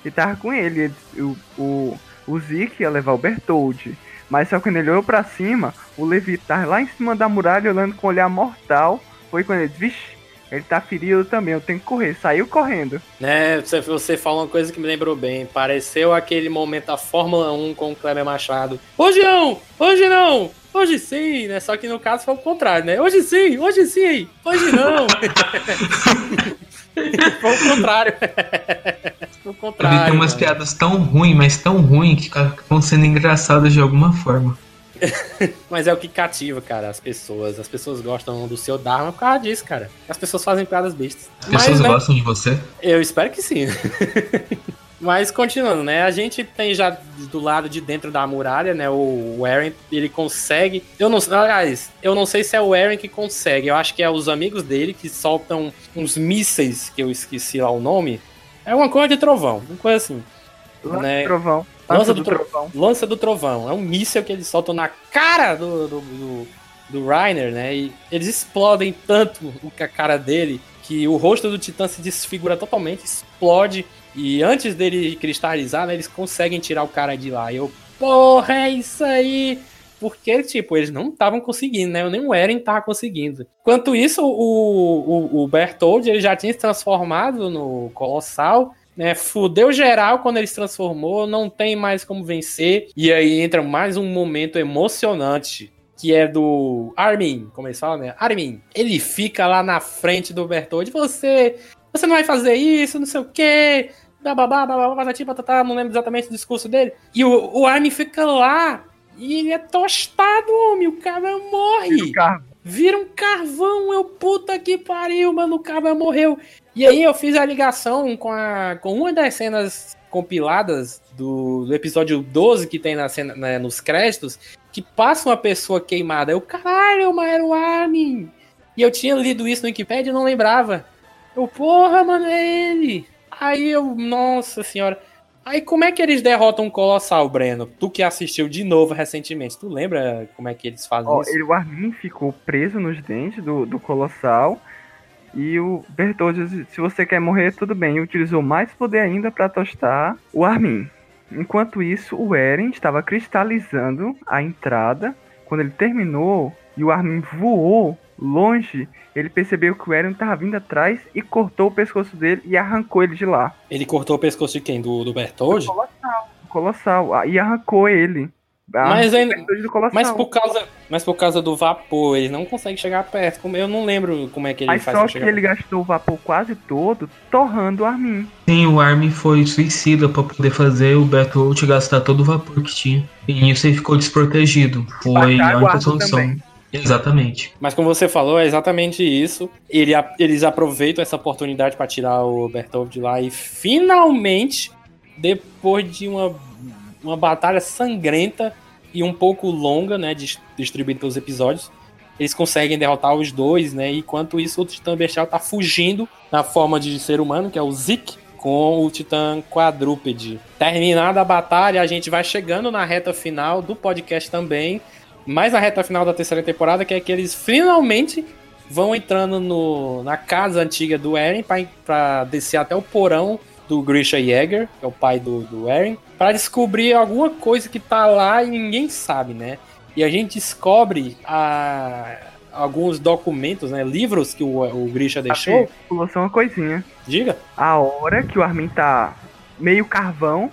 e tava com ele. Ele- o, o, o Zeke ia levar o Bertold. Mas só quando ele olhou pra cima, o Levi tava lá em cima da muralha olhando com um olhar mortal. Foi quando ele disse, vixe, ele tá ferido também, eu tenho que correr. Saiu correndo. Né, você, você uma coisa que me lembrou bem. Pareceu aquele momento da Fórmula 1 com o Kleber Machado. Hoje não! Hoje não! Hoje sim, né? Só que no caso foi o contrário, né? Hoje sim, hoje sim, hoje não. foi o contrário. foi o Ele contrário. tem umas mano. piadas tão ruins, mas tão ruins que vão sendo engraçadas de alguma forma. Mas é o que cativa, cara, as pessoas. As pessoas gostam do seu Dharma por causa disso, cara. As pessoas fazem piadas bestas. As pessoas né, gostam de você? Eu espero que sim. Mas continuando, né? A gente tem já do lado de dentro da muralha, né? O Eren, ele consegue. Eu não aliás, eu não sei se é o Eren que consegue. Eu acho que é os amigos dele que soltam uns mísseis, que eu esqueci lá o nome. É uma coisa de trovão, uma coisa assim. Lança Né? do trovão. Lança do, trovão. Lança do trovão. É um míssil que eles soltam na cara do, do, do, do Reiner, né? E eles explodem tanto a cara dele que o rosto do Titã se desfigura totalmente, explode. E antes dele cristalizar, né, eles conseguem tirar o cara de lá. E eu, porra, é isso aí! Porque, tipo, eles não estavam conseguindo, né? Nem o Eren tava conseguindo. Enquanto isso, o, o, o Bertold ele já tinha se transformado no Colossal né? Fudeu geral quando ele se transformou, não tem mais como vencer. E aí entra mais um momento emocionante. Que é do Armin, como eles falam, né? Armin, ele fica lá na frente do Bertold. Você, você não vai fazer isso, não sei o quê. Bababá, bababá, patati, patatá, não lembro exatamente o discurso dele. E o, o Armin fica lá. E ele é tostado, homem. O cara morre. Vira um carvão, eu puta que pariu, mano. O cara morreu. E aí eu fiz a ligação com, a, com uma das cenas compiladas do, do episódio 12 que tem na cena, né, nos créditos, que passa uma pessoa queimada. Eu, caralho, mas era o Armin. E eu tinha lido isso no Wikipedia e não lembrava. Eu, porra, mano, é ele. Aí eu, nossa senhora. Aí como é que eles derrotam o Colossal, Breno? Tu que assistiu de novo recentemente, tu lembra como é que eles fazem Ó, isso? ele, o Armin ficou preso nos dentes do, do Colossal. E o Bertoldi, se você quer morrer, tudo bem. Utilizou mais poder ainda pra tostar o Armin. Enquanto isso, o Eren estava cristalizando a entrada. Quando ele terminou e o Armin voou longe, ele percebeu que o Eren estava vindo atrás e cortou o pescoço dele e arrancou ele de lá. Ele cortou o pescoço de quem? Do, do Bertold? O Colossal. ah, E arrancou ele. Mas, ainda, mas, por causa, mas por causa do vapor, ele não consegue chegar perto. Como- Eu não lembro como é que ele Mas faz só que ele gastou o vapor quase todo torrando o Armin. Sim, o Armin foi suicida pra poder fazer o Bertolt gastar todo o vapor que tinha. E nisso ele ficou desprotegido. Foi a única solução. também. Exatamente. Mas como você falou, é exatamente isso. Ele, eles aproveitam essa oportunidade pra tirar o Bertoldo de lá e finalmente, depois de uma, uma batalha sangrenta e um pouco longa, né, dis- distribuída pelos episódios, eles conseguem derrotar os dois, né? Enquanto isso, o Titã Bestial tá fugindo na forma de ser humano, que é o Zik, com o Titã Quadrúpede. Terminada a batalha, a gente vai chegando na reta final do podcast também, mais na reta final da terceira temporada, que é que eles finalmente vão entrando no, na casa antiga do Eren pra descer até o porão do Grisha Jäger, que é o pai do, do Eren, pra descobrir alguma coisa que tá lá e ninguém sabe, né? E a gente descobre a, alguns documentos, né? Livros que o, o Grisha deixou. Pulou só uma coisinha. Diga. A hora que o Armin tá meio carvão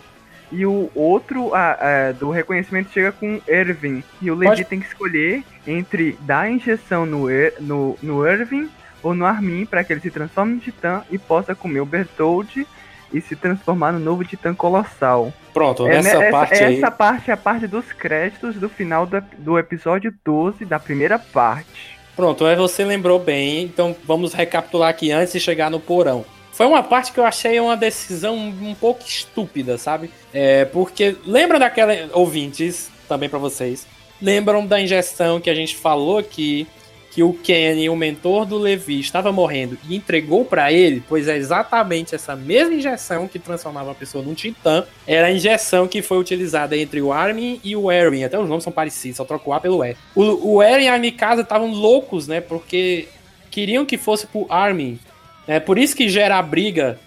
e o outro a- a, do reconhecimento chega com Erwin. E o Levi Pode- tem que escolher entre dar a injeção no, Er- no, no Erwin ou no Armin para que ele se transforme em titã e possa comer o Bertold e se transformar no novo titã colossal. Pronto, É, nessa né, parte essa, aí. essa parte é a parte dos créditos do final do, do episódio 12 da primeira parte. Pronto, aí você lembrou bem, então vamos recapitular aqui antes de chegar no porão. Foi uma parte que eu achei uma decisão um pouco estúpida, sabe? É, porque lembra daquela. Ouvintes, também pra vocês. Lembram da injeção que a gente falou aqui, que o Kenny, o mentor do Levi, estava morrendo e entregou pra ele? Pois é exatamente essa mesma injeção que transformava a pessoa num titã. Era a injeção que foi utilizada entre o Armin e o Eren. Até os nomes são parecidos, só troca o A pelo E. O, o Eren e a Mikasa estavam loucos, né? Porque queriam que fosse pro Armin. É por isso que gera a briga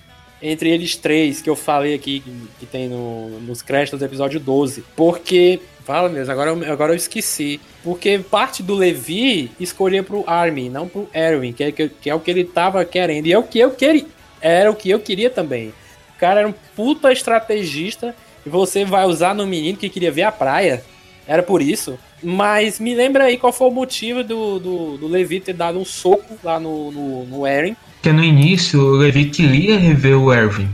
entre eles três, que eu falei aqui, que, que tem no- nos créditos do episódio 12. Porque. Fala mesmo, agora, eu- agora eu esqueci. Porque parte do Levi escolhia pro Armin, não pro Erwin, que é, que, que é o que ele tava querendo. E é o que eu queria. Era o que eu queria também. O cara era um puta estrategista e você vai usar no menino que queria ver a praia. Era por isso. Mas me lembra aí qual foi o motivo do, do, do Levi ter dado um soco lá no, no, no Eren. Porque no início o Levi queria rever o Erwin,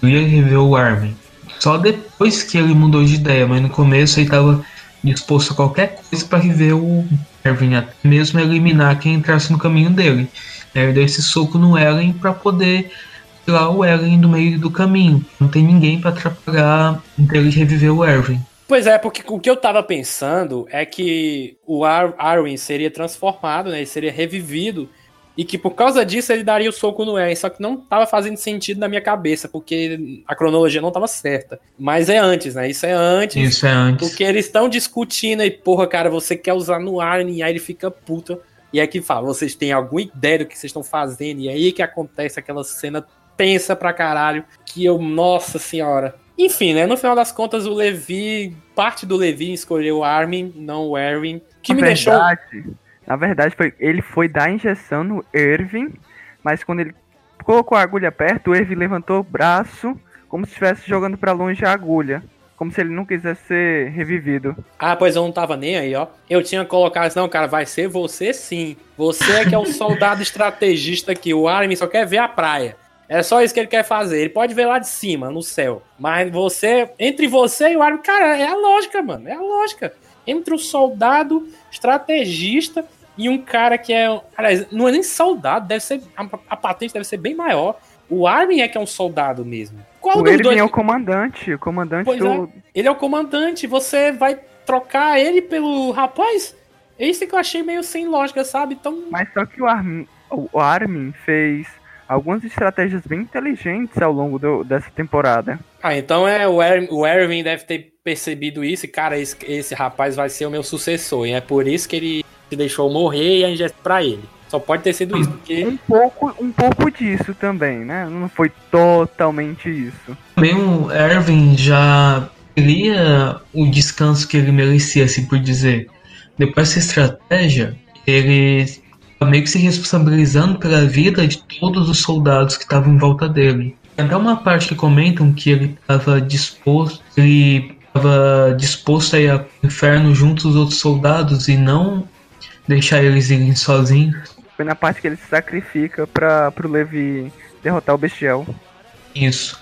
queria rever o Armin. Só depois que ele mudou de ideia, mas no começo ele estava disposto a qualquer coisa para rever o Erwin, até mesmo eliminar quem entrasse no caminho dele. Ele deu esse soco no Eren para poder tirar o Eren do meio do caminho. Não tem ninguém para atrapalhar dele reviver o Erwin. Pois é, porque o que eu tava pensando é que o Ar Arwen seria transformado, né? Ele seria revivido. E que por causa disso ele daria o soco no Eren. Só que não tava fazendo sentido na minha cabeça, porque a cronologia não tava certa. Mas é antes, né? Isso é antes. Isso é antes. Porque eles estão discutindo e, porra, cara, você quer usar no Armin, aí ele fica puto. E aí que fala, vocês têm alguma ideia do que vocês estão fazendo? E aí que acontece aquela cena tensa pra caralho. Que eu, nossa senhora. Enfim, né? No final das contas, o Levi, parte do Levi escolheu o Armin, não o Erwin. Que na me deixou. Na verdade, foi, ele foi dar injeção no Erwin, mas quando ele colocou a agulha perto, o Erwin levantou o braço como se estivesse jogando pra longe a agulha. Como se ele não quisesse ser revivido. Ah, pois eu não tava nem aí, ó. Eu tinha colocado não, cara, vai ser você sim. Você é que é o soldado estrategista aqui. O Armin só quer ver a praia. É só isso que ele quer fazer. Ele pode ver lá de cima, no céu. Mas você, entre você e o Armin, cara, é a lógica, mano. É a lógica. Entre o soldado estrategista e um cara que é. Aliás, não é nem soldado, deve ser. A, a patente deve ser bem maior. O Armin é que é um soldado mesmo. Qual o dos dois? é o comandante, o comandante Pois do. é, ele é o comandante, você vai trocar ele pelo rapaz? É isso que eu achei meio sem lógica, sabe? Então, Mas só que o Armin, o Armin fez algumas estratégias bem inteligentes ao longo do, dessa temporada. Ah, então é o, er o Erwin deve ter percebido isso e, cara, esse, esse rapaz vai ser o meu sucessor. E é por isso que ele se deixou morrer e a injeção pra ele. Só pode ter sido isso, porque. Um pouco, um pouco disso também, né? Não foi totalmente isso. Também o Erwin já queria o descanso que ele merecia, assim por dizer. Depois dessa estratégia, ele meio que se responsabilizando pela vida de todos os soldados que estavam em volta dele. Tem até uma parte que comentam que ele estava disposto, ele estava disposto a ir ao inferno junto aos outros soldados e não deixar eles irem sozinhos. Foi na parte que ele se sacrifica para o Levi derrotar o Bestial. Isso.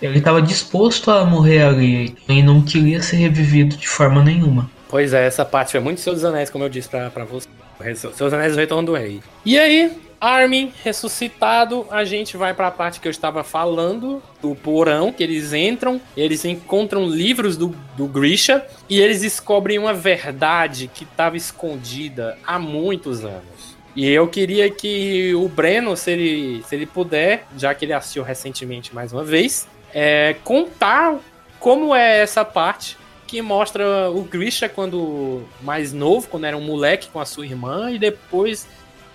Ele estava disposto a morrer ali e não queria ser revivido de forma nenhuma. Pois é, essa parte foi muito dos Anéis, como eu disse pra, pra você. Seus Anéis do Retorno do Rei. E aí, Armin ressuscitado, a gente vai para a parte que eu estava falando, do porão, que eles entram, eles encontram livros do, do Grisha e eles descobrem uma verdade que estava escondida há muitos anos. E eu queria que o Breno, se ele, se ele puder, já que ele assistiu recentemente mais uma vez, é, contar como é essa parte que mostra o Grisha quando mais novo, quando era um moleque com a sua irmã, e depois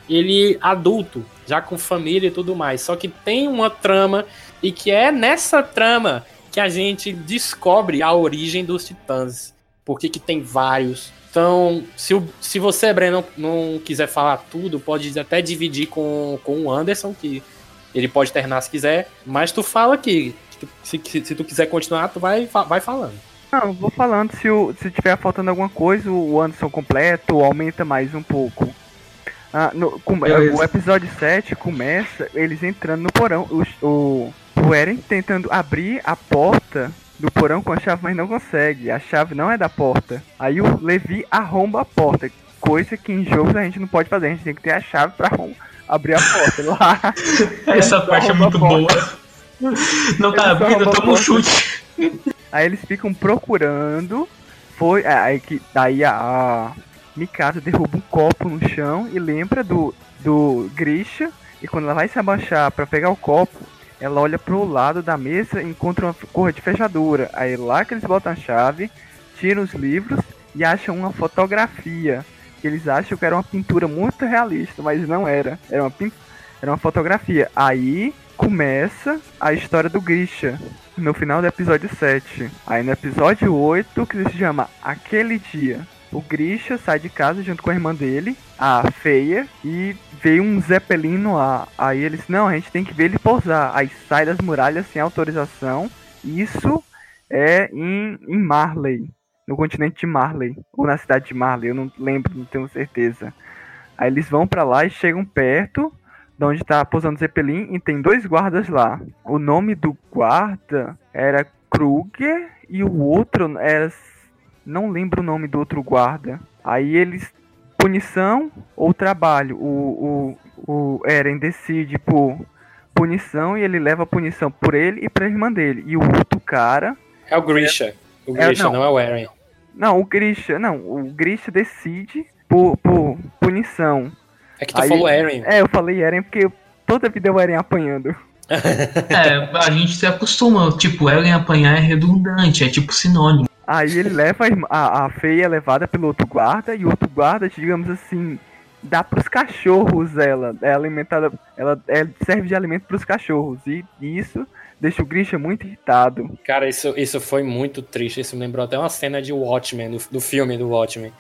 ele adulto, já com família e tudo mais. Só que tem uma trama e que é nessa trama que a gente descobre a origem dos titãs. Porque que tem vários. Então, se, o, se você, Breno, não, não quiser falar tudo, pode até dividir com, com o Anderson, que ele pode terminar se quiser. Mas tu fala aqui. Se, se, se tu quiser continuar, tu vai, vai falando. Não, vou falando. Se, o, se tiver faltando alguma coisa, o Anderson completo aumenta mais um pouco. Ah, no, com, o episódio 7 começa eles entrando no porão. O, o, o Eren tentando abrir a porta do porão com a chave, mas não consegue. A chave não é da porta. Aí o Levi arromba a porta. Coisa que em jogos a gente não pode fazer. A gente tem que ter a chave pra abrir a porta. Lá. Essa parte é muito boa. Não tá abrindo, toma um chute. Aí eles ficam procurando. Foi. Aí que. Daí a, a Mikasa derruba um copo no chão e lembra do, do Grisha. E quando ela vai se abaixar para pegar o copo, ela olha pro lado da mesa e encontra uma cor de fechadura. Aí lá que eles botam a chave, tiram os livros e acham uma fotografia. Que eles acham que era uma pintura muito realista, mas não era. Era uma, era uma fotografia. Aí começa a história do Grisha no final do episódio 7. Aí no episódio 8, que se chama Aquele Dia, o Grisha sai de casa junto com a irmã dele, a Feia, e veio um Zeppelin no ar. Aí eles, não, a gente tem que ver ele pousar. Aí sai das muralhas sem autorização. Isso é em, em Marley, no continente de Marley, ou na cidade de Marley, eu não lembro, não tenho certeza. Aí eles vão para lá e chegam perto de onde tá pousando Zeppelin e tem dois guardas lá. O nome do guarda era Kruger e o outro era não lembro o nome do outro guarda. Aí eles. Punição ou trabalho? O, o, o Eren decide por punição e ele leva a punição por ele e pra irmã dele. E o outro cara. É o Grisha. O é, Grisha, é, não, não, é o Eren. Não, o Grisha. Não, o Grisha decide por, por punição. É que tu Aí, falou Eren. É, eu falei Eren porque toda vida é o Eren apanhando. é, a gente se acostuma. Tipo, Eren apanhar é redundante, é tipo sinônimo. Aí ele leva a, a feia é levada pelo outro guarda e o outro guarda, digamos assim, dá pros cachorros ela. É alimentada, ela é, serve de alimento pros cachorros. E isso deixa o Grisha muito irritado. Cara, isso, isso foi muito triste. Isso me lembrou até uma cena de Watchmen, do, do filme do Watchmen.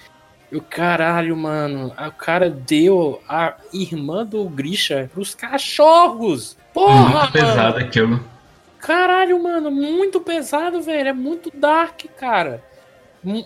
E o caralho, mano, o cara deu a irmã do Grisha pros cachorros. Porra, muito mano. pesado aquilo. Caralho, mano, muito pesado, velho. É muito dark, cara.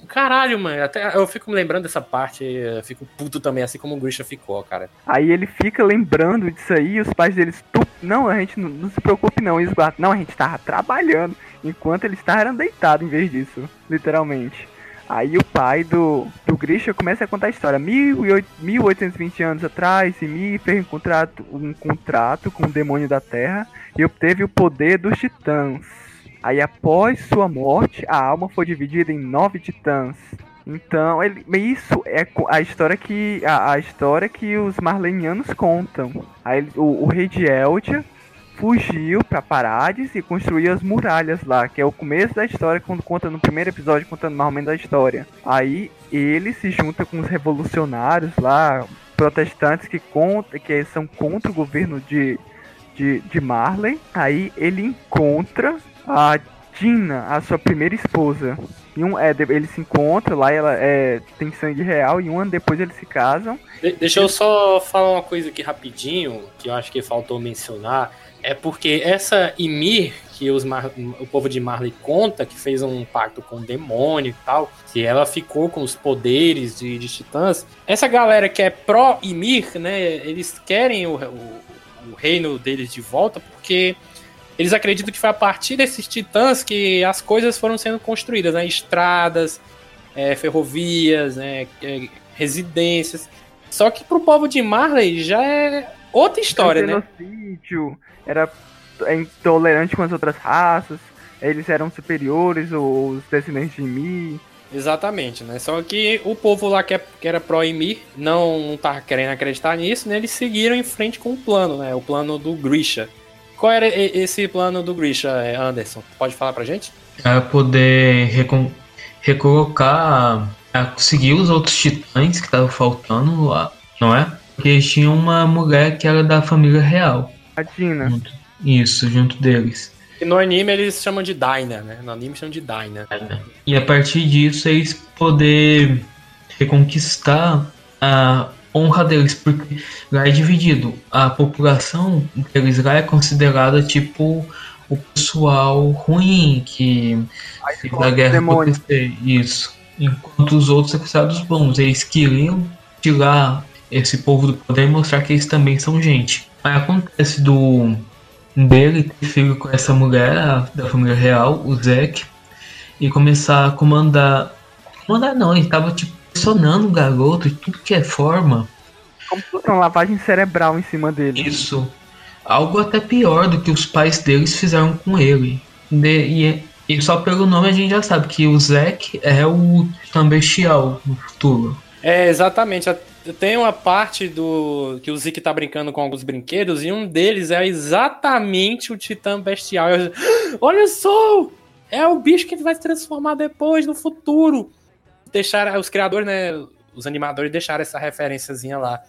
Caralho, mano, até eu fico me lembrando dessa parte, eu fico puto também, assim como o Grisha ficou, cara. Aí ele fica lembrando disso aí, os pais deles, tu... não, a gente não, não, se preocupe não, eles guardam, não, a gente tava trabalhando, enquanto eles estavam deitados em vez disso, literalmente. Aí o pai do, do Grisha começa a contar a história. 1820 anos atrás, Mi fez um contrato, um contrato com o demônio da Terra e obteve o poder dos titãs. Aí após sua morte, a alma foi dividida em nove titãs. Então, ele, isso é a história que a, a história que os marlenianos contam. Aí o, o rei de Eldia fugiu pra Parades e construiu as muralhas lá, que é o começo da história quando conta no primeiro episódio contando mais ou menos a história. Aí ele se junta com os revolucionários lá, protestantes que contra, que são contra o governo de de, de Marley. Aí ele encontra a Dina, a sua primeira esposa. E um, é, ele se encontra lá, ela é, tem sangue real, e um ano depois eles se casam. De- deixa eu só falar uma coisa aqui rapidinho, que eu acho que faltou mencionar. É porque essa Ymir, que os Mar- o povo de Marley conta, que fez um pacto com o demônio e tal, que ela ficou com os poderes de, de titãs. Essa galera que é pró-Ymir, né, eles querem o, o- o reino deles de volta porque eles acreditam que foi a partir desses titãs que as coisas foram sendo construídas, né? Estradas, é, ferrovias, né? é, residências. Só que pro povo de Marley já é outra história, né? genocídio, era é, intolerante com as outras raças, eles eram superiores, os descendentes de Ymir. Exatamente, né? Só que o povo lá que, é- que era pró-Ymir não, não tava querendo acreditar nisso, né? Eles seguiram em frente com o plano, né? O plano do Grisha. Qual era e- esse plano do Grisha, Anderson? Pode falar pra gente? Para poder recon- recolocar, a conseguir os outros titãs que estavam faltando lá, não é? Porque eles tinham uma mulher que era da família real. A Dina. Junto, isso, junto deles. E no anime eles chamam de Dyna, né? No anime chamam de Dyna. E a partir disso eles poder reconquistar a honra deles, porque lá é dividido. A população deles lá é considerada tipo o pessoal ruim que da guerra acontecer. Isso. Enquanto os outros são considerados bons. Eles queriam tirar esse povo do poder e mostrar que eles também são gente. Aí acontece do dele ter filho com essa mulher a- da família real, o Zack, e começar a comandar. Comandar não, ele tava tipo pressionando o garoto de tudo que é forma. Uma lavagem cerebral em cima dele. Isso. Algo até pior do que os pais deles fizeram com ele. De- e, e só pelo nome a gente já sabe que o Zack é o Titã Bestial no futuro. É, exatamente. Tem uma parte do que o Zeke tá brincando com alguns brinquedos e um deles é exatamente o Titã Bestial. Eu- Olha só! É o bicho que vai se transformar depois, no futuro. Deixaram, os criadores, né? Os animadores deixaram essa referenciazinha lá.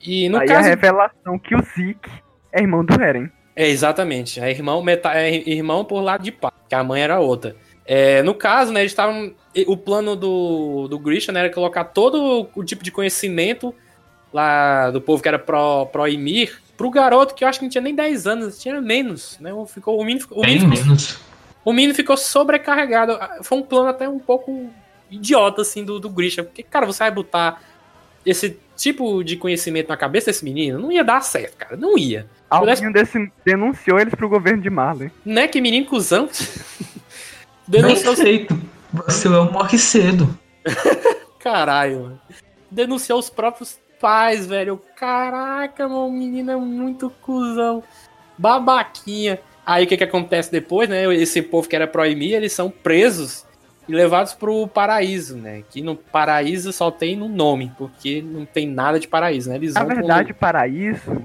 E no Aí caso. a revelação que o Zeke é irmão do Eren. É, exatamente. É irmão, meta, é irmão por lado de pai, que a mãe era outra. É, no caso, né, eles estavam. O plano do, do Grisha né, era colocar todo o tipo de conhecimento lá do povo que era pró, pró Ymir pro garoto que eu acho que não tinha nem 10 anos, tinha menos, né? O, ficou, o, menino, ficou- o, Bem menino ficou, menos. o menino ficou sobrecarregado. Foi um plano até um pouco idiota, assim, do, do Grisha. Porque, cara, você vai botar esse tipo de conhecimento na cabeça desse menino? Não ia dar certo, cara. Não ia. Alguém desse, denunciou eles pro governo de Marley. Né, que menino cuzão. Bem Denunciou os... feito. Vacilão morre cedo. Caralho, mano. Denunciou os próprios pais, velho. Caraca, mano, o menino é muito cuzão. Babaquinha. Aí o que que acontece depois, né? Esse povo que era proibir, eles são presos e levados pro paraíso, né? Que no paraíso só tem no nome, porque não tem nada de paraíso, né? Eles Na pro- verdade, paraíso,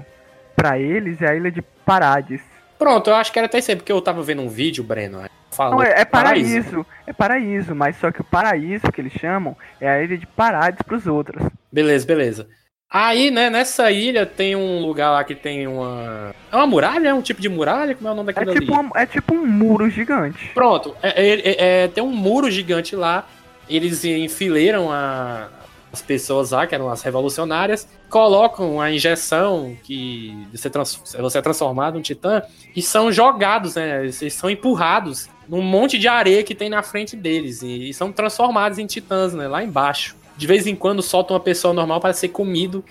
pra eles, é a ilha de Parades. Pronto, eu acho que era até isso aí, porque eu tava vendo um vídeo, Breno. Falou Não, é, é paraíso. paraíso, é paraíso, mas só que o paraíso que eles chamam é a ilha de Parades pros outros. Beleza, beleza. Aí, né, nessa ilha tem um lugar lá que tem uma. É uma muralha? É um tipo de muralha? Como é o nome É daquilo tipo, uma- é tipo um muro gigante. Pronto, é, é- é- é- tem um muro gigante lá. Eles enfileiram a- as pessoas lá, que eram as revolucionárias, colocam a injeção que você, trans- você é transformado em titã e são jogados, né? Eles são empurrados num monte de areia que tem na frente deles e, e são transformados em titãs, né? Lá embaixo. De vez em quando solta uma pessoa normal para ser comido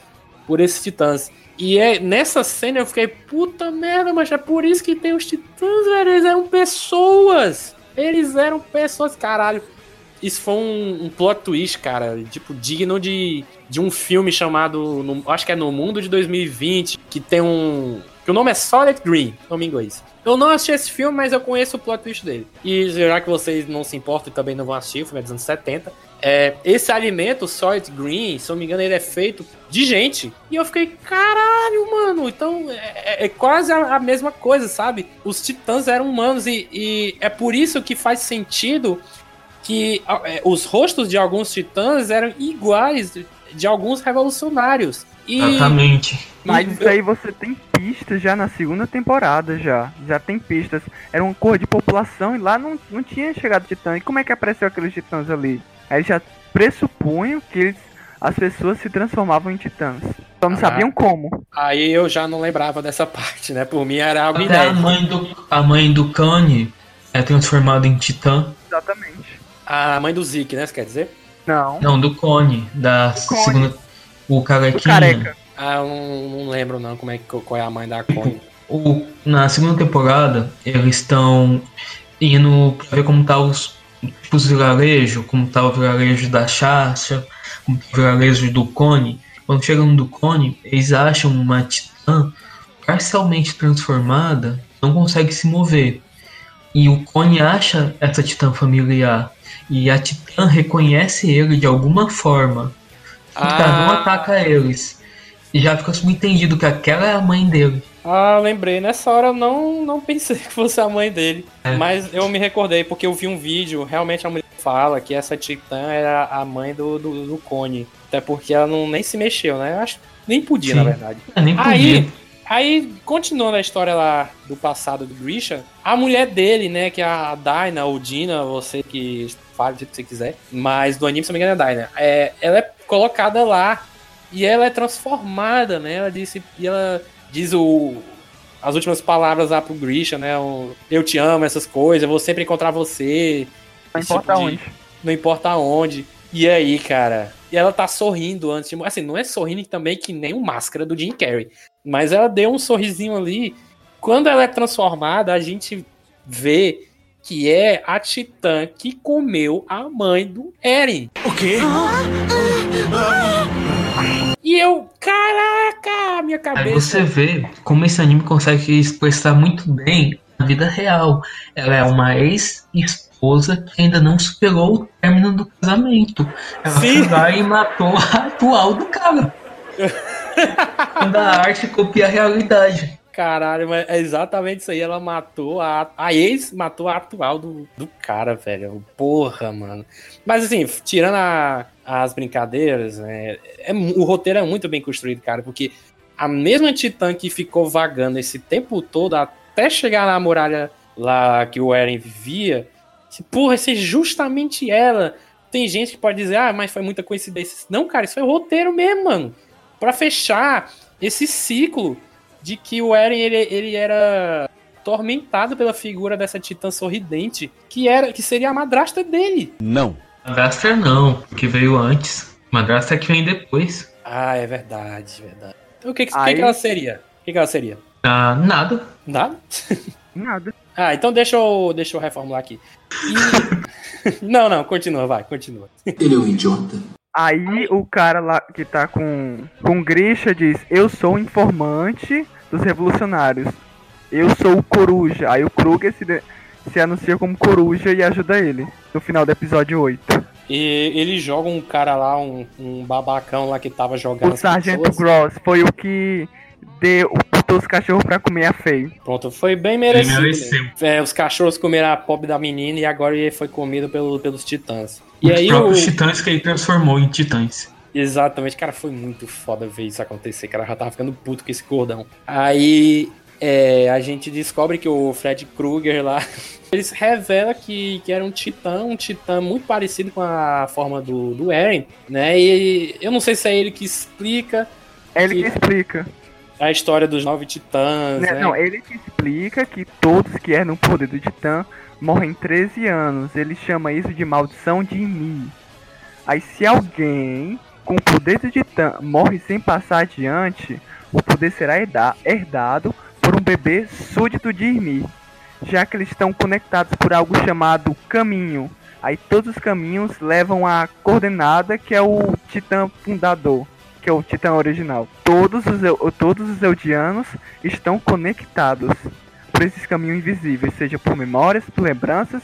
por esses titãs. E é nessa cena eu fiquei, puta merda, mas é por isso que tem os titãs, velho. Eles eram pessoas. Eles eram pessoas, caralho. Isso foi um, um plot twist, cara. Tipo, digno de, de um filme chamado. no- acho que é No Mundo de 2020. Que tem um. Que o nome é Solid Green, nome inglês. Eu não assisti esse filme, mas eu conheço o plot twist dele. E já que vocês não se importam e também não vão assistir, o filme é dos anos 70. É, esse alimento, Solid Green, se eu não me engano, ele é feito de gente. E eu fiquei, caralho, mano. Então é, é quase a, a, mesma coisa, sabe? Os titãs eram humanos e, e é por isso que faz sentido que é, os rostos de alguns titãs eram iguais de alguns revolucionários. E... Exatamente. Mas isso aí você tem pistas já na segunda temporada já. Já tem pistas. Era uma cor de população e lá não, não tinha chegado titã. E como é que apareceu aqueles titãs ali? Aí já pressupunham que eles, as pessoas se transformavam em titãs. Só não ah, sabiam como. Aí eu já não lembrava dessa parte, né? Por mim era algo Até a mãe do A mãe do Kanye é transformada em titã. Exatamente. A mãe do Zeke, né? Você quer dizer? Não. Não, do Cone, da Cone. segunda. O carequinha. O careca. Ah, eu não, não, lembro não como é que qual é a mãe da Cone. O, na segunda temporada, eles estão indo pra ver como tá os, tipo, os vilarejos, como tá o vilarejo da Chacha, como tá o vilarejo do Cone. Quando chegam do Cone, eles acham uma titã parcialmente transformada, não consegue se mover. E o Cone acha essa titã familiar. E a Titã reconhece ele de alguma forma. Ah. Titã não ataca eles. E já fica subentendido que aquela é a mãe dele. Ah, lembrei. Nessa hora eu não, não pensei que fosse a mãe dele. É. Mas eu me recordei porque eu vi um vídeo. Realmente a mulher fala que essa Titã era a mãe do, do, do Cone. Até porque ela não, nem se mexeu, né? Eu acho nem podia, Sim. na verdade. É, nem podia. Aí, Aí, continuando a história lá do passado do Grisha, a mulher dele, né, que é a Dinah ou Dina, você que fale do que você quiser, mas do anime, se não me engano, é a Dinah. É, ela é colocada lá e ela é transformada, né? Ela disse, e ela diz o, as últimas palavras lá pro Grisha, né? O, eu te amo, essas coisas, eu vou sempre encontrar você. Não importa tipo de, onde. Não importa onde. E aí, cara? E ela tá sorrindo antes de. Assim, não é sorrindo também que nem o máscara do Jim Carrey. Mas ela deu um sorrisinho ali. Quando ela é transformada, a gente vê que é a Titã que comeu a mãe do Eren. O quê? E eu, caraca, minha cabeça. Aí você vê como esse anime consegue expressar muito bem a vida real. Ela é uma ex esposa que ainda não superou o término do casamento. Ela Sim. foi e matou a atual do cara. Quando a arte copia a realidade. Caralho, mas é exatamente isso aí. Ela matou a. A ex matou a atual do, do cara, velho. Porra, mano. Mas assim, tirando a, as brincadeiras, né, é, o roteiro é muito bem construído, cara, porque a mesma Titã que ficou vagando esse tempo todo até chegar na muralha lá que o Eren vivia, Porra, essa é justamente ela. Tem gente que pode dizer, ah, mas foi muita coincidência. Não, cara, isso foi roteiro mesmo, mano. Pra fechar esse ciclo de que o Eren, ele, ele era atormentado pela figura dessa titã sorridente, que era que seria a madrasta dele. Não. Madrasta não, que veio antes. Madrasta é que vem depois. Ah, é verdade, verdade. Então o que, que, Aí... que, ela seria? O que, que ela seria? Ah, nada. Nada? nada. Ah, então deixa eu, deixa eu reformular aqui. E... não, não, continua, vai, continua. Ele é um idiota. Aí o cara lá que tá com, com Grisha diz: Eu sou informante dos revolucionários. Eu sou o Coruja. Aí o Kruger se, se anuncia como Coruja e ajuda ele no final do episódio 8. E ele joga um cara lá, um, um babacão lá que tava jogando. O Sargento Gross foi o que deu, botou os cachorros pra comer a Fei. Pronto, foi bem merecido. Né? É, os cachorros comeram a pobre da menina e agora ele foi comido pelo, pelos titãs. E os aí próprios o... titãs que ele transformou em titãs. Exatamente, cara, foi muito foda ver isso acontecer, cara, já tava ficando puto com esse cordão. Aí é, a gente descobre que o Fred Krueger lá, eles revela que, que era um titã, um titã muito parecido com a forma do, do Eren, né? E eu não sei se é ele que explica. É ele que, que explica a história dos nove titãs. Né? Não, ele te explica que todos que eram no poder do titã morrem em 13 anos. Ele chama isso de maldição de Mi. Aí se alguém com o poder do titã morre sem passar adiante, o poder será herdado por um bebê súdito de Irmi, já que eles estão conectados por algo chamado caminho. Aí todos os caminhos levam à coordenada que é o titã fundador. que é o Titã original. Todos os, todos os Eldianos estão conectados por esses caminhos invisíveis, seja por memórias, por lembranças.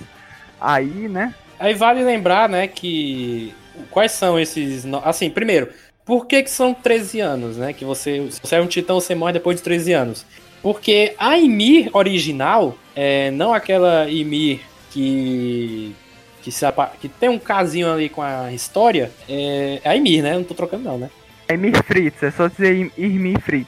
Aí, né? Aí vale lembrar, né, que quais são esses, assim, primeiro, por que que são 13 anos, né? Que você, se você é um titã, você morre depois de 13 anos. Porque a Ymir original, é, não aquela Ymir que que, se que tem um casinho ali com a história, é, é a Ymir, né? Não tô trocando não, né? É Mir Fritz, é só dizer Irmir Fritz.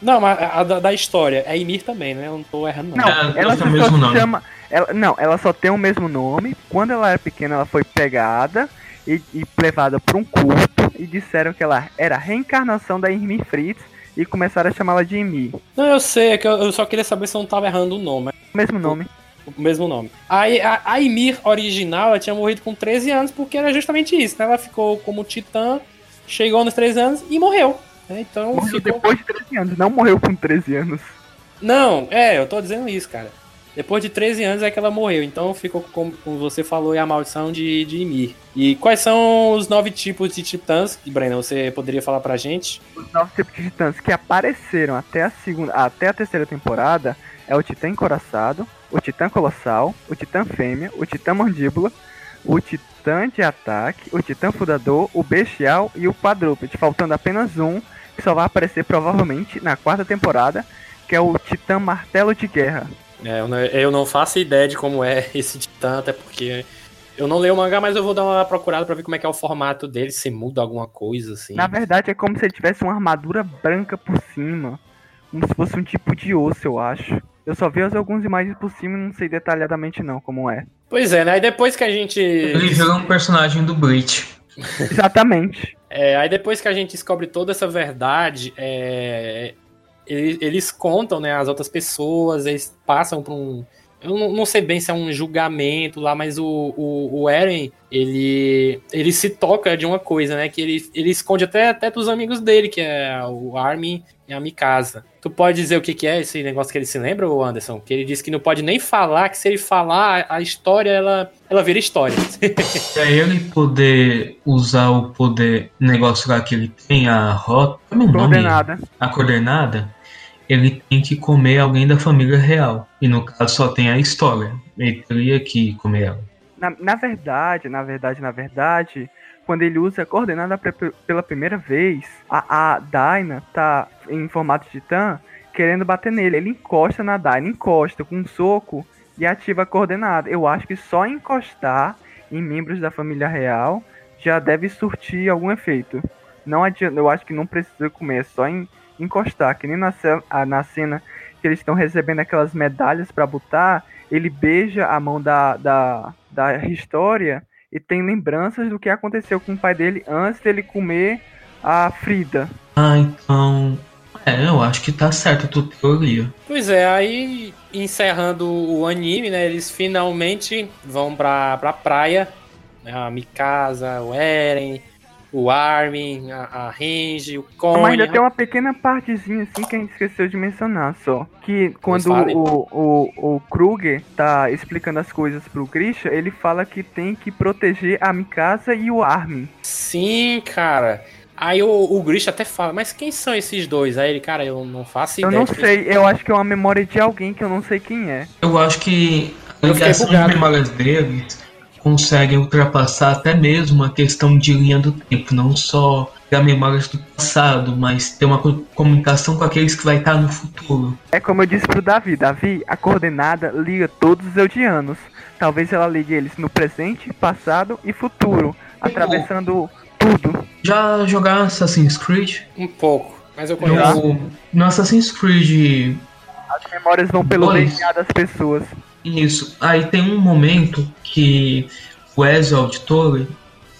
Não, mas a, a da, da história é Ymir também, né? Eu não tô errando não. Não, É, ela tem só, o mesmo só nome. chama. Ela, não, ela só tem o mesmo nome. Quando ela era pequena, ela foi pegada e, e levada para um culto e disseram que ela era a reencarnação da Irmir Fritz e começaram a chamá-la de Ymir. Não, eu sei, é que eu, eu só queria saber se eu não tava errando o nome. O mesmo nome. o mesmo nome. Aí a, a Ymir original ela tinha morrido com 13 anos porque era justamente isso, né? Ela ficou como titã, chegou nos 13 anos e morreu. né? Então Morreu ficou. depois de 13 anos, não morreu com 13 anos. Não, é, eu tô dizendo isso, cara. Depois de 13 anos é que ela morreu, então ficou, como, como você falou, é a maldição de, de Ymir. E quais são os nove tipos de titãs? Breno, você poderia falar pra gente? Os novos tipos de titãs que apareceram até a segunda, até a terceira temporada é o Titã Encoraçado, o Titã Colossal, o Titã Fêmea, o Titã Mandíbula, o Titã de Ataque, o Titã Fundador, o Bestial e o Quadrúpede, faltando apenas um que só vai aparecer provavelmente na quarta temporada, que é o Titã Martelo de Guerra. É, eu não, eu não faço ideia de como é esse titã, até porque eu não leio o mangá, mas eu vou dar uma procurada pra ver como é que é o formato dele, se muda alguma coisa, assim. Na verdade é como se ele tivesse uma armadura branca por cima, como se fosse um tipo de osso, eu acho. Eu só vi as algumas imagens por cima e não sei detalhadamente não como é. Pois é, né? Aí depois que a gente. Ele vira um personagem do Bleach. Exatamente. É, aí depois que a gente descobre toda essa verdade, é, ele- eles contam, né, as outras pessoas, eles passam por um. Eu não, não sei bem se é um julgamento lá, mas o, o, o Eren, ele, ele se toca de uma coisa, né? Que ele, ele esconde até, até dos amigos dele, que é o Armin e a Mikasa. Tu pode dizer o que, que é esse negócio que ele se lembra, Anderson? Que ele disse que não pode nem falar, que se ele falar, a história, ela, ela vira história. Pra ele poder usar o poder negócio lá que ele tem, a rota. É? Coordenada. A coordenada. Ele tem que comer alguém da família real. E no caso só tem a história. Ele teria que comer ela. Na, na verdade, na verdade, na verdade, quando ele usa a coordenada pela primeira vez, a, a Dyna tá em formato titã querendo bater nele. Ele encosta na Dyna, encosta com um soco e ativa a coordenada. Eu acho que só encostar em membros da família real já deve surtir algum efeito. Não adianta, eu acho que não precisa comer, é só em, encostar, que nem na, ce- a- na cena que eles estão recebendo aquelas medalhas pra botar, ele beija a mão da, da, da história e tem lembranças do que aconteceu com o pai dele antes dele comer a Frida. Ah, então. É, eu acho que tá certo a tua teoria. Pois é, aí encerrando o anime, né? Eles finalmente vão pra, pra praia. né, A Mikasa, o Eren, o Armin, a, a Range, o Mas Connie. ainda tem uma pequena partezinha assim que a gente esqueceu de mencionar só. Que quando o, o, o Kruger tá explicando as coisas pro Grisha, ele fala que tem que proteger a Mikasa e o Armin. Sim, cara. Aí o, o Grisha até fala, mas quem são esses dois? Aí ele, cara, eu não faço Eu ideia. não de quem- sei, eu acho que é uma memória de alguém que eu não sei quem é. Eu acho que a Eu fiquei ligação de bugado. memórias deles consegue ultrapassar até mesmo a questão de linha do tempo, não só da memórias do passado, mas ter uma co- comunicação com aqueles que vai estar no futuro. É como eu disse pro Davi, Davi, a coordenada liga todos os Eldianos. Talvez ela ligue eles no presente, passado e futuro, atravessando tudo. Já jogaram Assassin's Creed? Um pouco, mas eu conheço. No, no Assassin's Creed As memórias vão pelo. DNA das pessoas. Isso. Aí tem um momento que o Ezio Auditore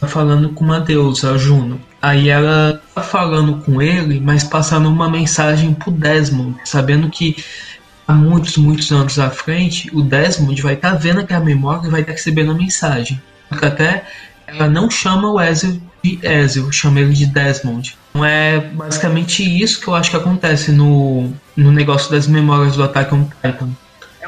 tá falando com uma deusa, a Juno. Aí ela tá falando com ele, mas passando uma mensagem pro Desmond, sabendo que há muitos, muitos anos à frente, o Desmond vai estar vendo aquela memória e vai estar recebendo a mensagem. Porque até ela não chama o Ezio de Ezio, chama ele de Desmond. Então é basicamente isso que eu acho que acontece no, no negócio das memórias do Attack on Titan.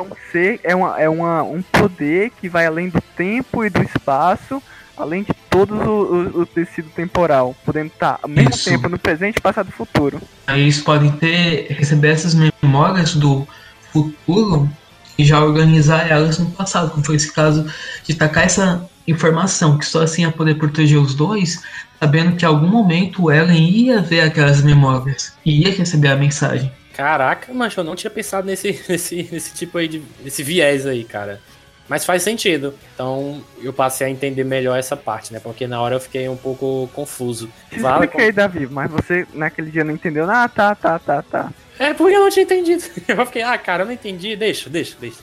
É um ser, é, uma, é uma, um poder que vai além do tempo e do espaço, além de todo o, o, o tecido temporal, podendo estar ao mesmo Isso. tempo no presente, passado e futuro. Aí eles podem ter receber essas memórias do futuro e já organizar elas no passado, como foi esse caso de tacar essa informação, que só assim ia poder proteger os dois, sabendo que em algum momento o Ellen ia ver aquelas memórias e ia receber a mensagem. Caraca, mas eu não tinha pensado nesse, nesse, nesse tipo aí de. nesse viés aí, cara. Mas faz sentido. Então eu passei a entender melhor essa parte, né? Porque na hora eu fiquei um pouco confuso. Te expliquei. Davi, mas você naquele dia não entendeu. Ah, tá, tá, tá, tá. É porque eu não tinha entendido. Eu fiquei, ah, cara, eu não entendi. Deixa, deixa, deixa.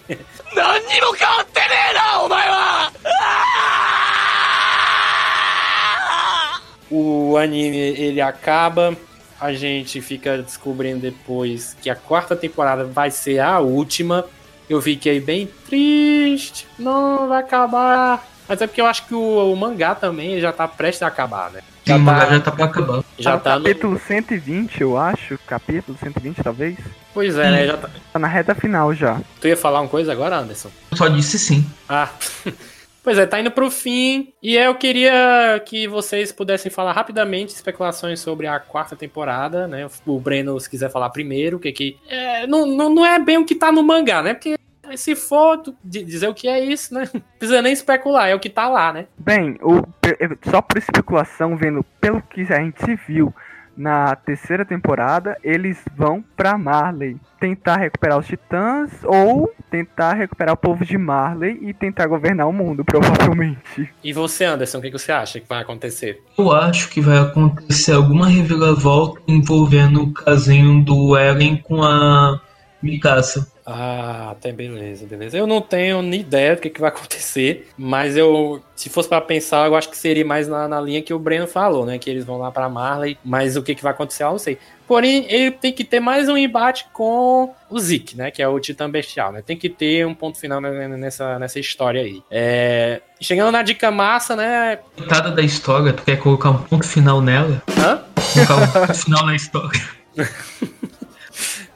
o anime ele acaba a gente fica descobrindo depois que a quarta temporada vai ser a última. Eu fiquei bem triste, não vai acabar. Mas é porque eu acho que o, o mangá também já tá prestes a acabar, né? E o mangá já tá pra acabar. Já no tá no. capítulo 120, eu acho. Capítulo 120, talvez. Pois é, né? Já tá... Tá na reta final já. Tu ia falar uma coisa agora, Anderson? Eu só disse sim. Ah. Pois é, tá indo pro fim. E eu queria que vocês pudessem falar rapidamente especulações sobre a quarta temporada, né? O Breno, se quiser falar primeiro, o que que. É, não, não, não é bem o que tá no mangá, né? Porque se for dizer o que é isso, né? Não precisa nem especular, é o que tá lá, né? Bem, o, só por especulação, vendo pelo que a gente viu na terceira temporada, eles vão pra Marley tentar recuperar os titãs ou tentar recuperar o povo de Marley e tentar governar o mundo, provavelmente. E você, Anderson, o que, que você acha que vai acontecer? Eu acho que vai acontecer alguma reviravolta envolvendo o casinho do Eren com a Mikasa. Ah, até beleza, beleza. Eu não tenho nem ideia do que, que vai acontecer, mas eu, se fosse pra pensar, eu acho que seria mais na, na linha que o Breno falou, né? Que eles vão lá pra Marley, mas o que, que vai acontecer eu não sei. Porém, ele tem que ter mais um embate com o Zeke, né? Que é o Titã Bestial, né? Tem que ter um ponto final ne- nessa, nessa história aí. É... Chegando na dica massa, né? Coitada da história, tu quer colocar um ponto final nela? Hã? Colocar um ponto final na história.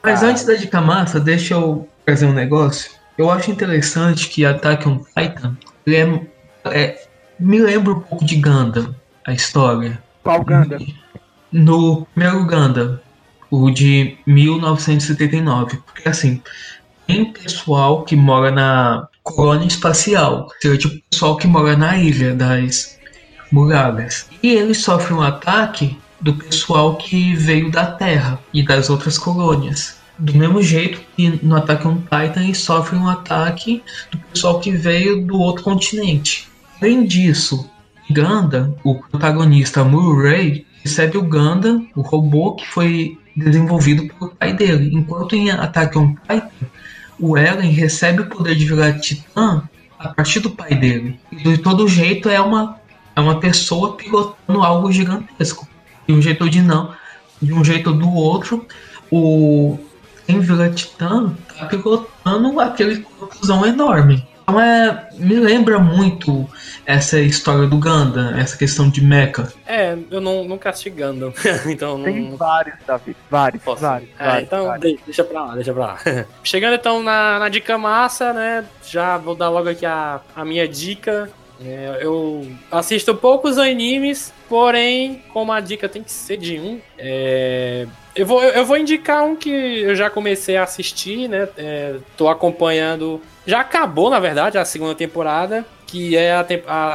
Mas antes da dica massa, deixa eu trazer um negócio. Eu acho interessante que Attack on Titan ele é, é- me lembra um pouco de Gundam, a história. Qual Ganda? No primeiro Gundam, o de 1979. Porque assim, tem pessoal que mora na colônia espacial, seja tipo pessoal que mora na ilha das muralhas. E eles sofrem um ataque do pessoal que veio da Terra e das outras colônias. Do mesmo jeito que no Attack on Titan eles sofrem um ataque do pessoal que veio do outro continente. Além disso, Ganda, o protagonista Murray, recebe o Ganda, o robô que foi desenvolvido pelo pai dele. Enquanto em Attack on Titan, o Eren recebe o poder de virar titã a partir do pai dele. E de todo jeito é uma, é uma pessoa pilotando algo gigantesco. De um jeito ou de não, de um jeito ou do outro, o quem vira titã tá pilotando aquele corpozão enorme. Então é, me lembra muito essa história do Ganda, essa questão de mecha. É, eu não, nunca assisti Gundam, então não... Tem vários, Davi. Vários, Posso? vários, É, vários, então vários. de- deixa pra lá, deixa pra lá. Chegando então na, na dica massa, né? Já vou dar logo aqui a, a minha dica. É, eu assisto poucos animes, porém, como a dica tem que ser de um, é, eu, vou, eu vou indicar um que eu já comecei a assistir, né? É, tô acompanhando. Já acabou, na verdade, a segunda temporada, que é a,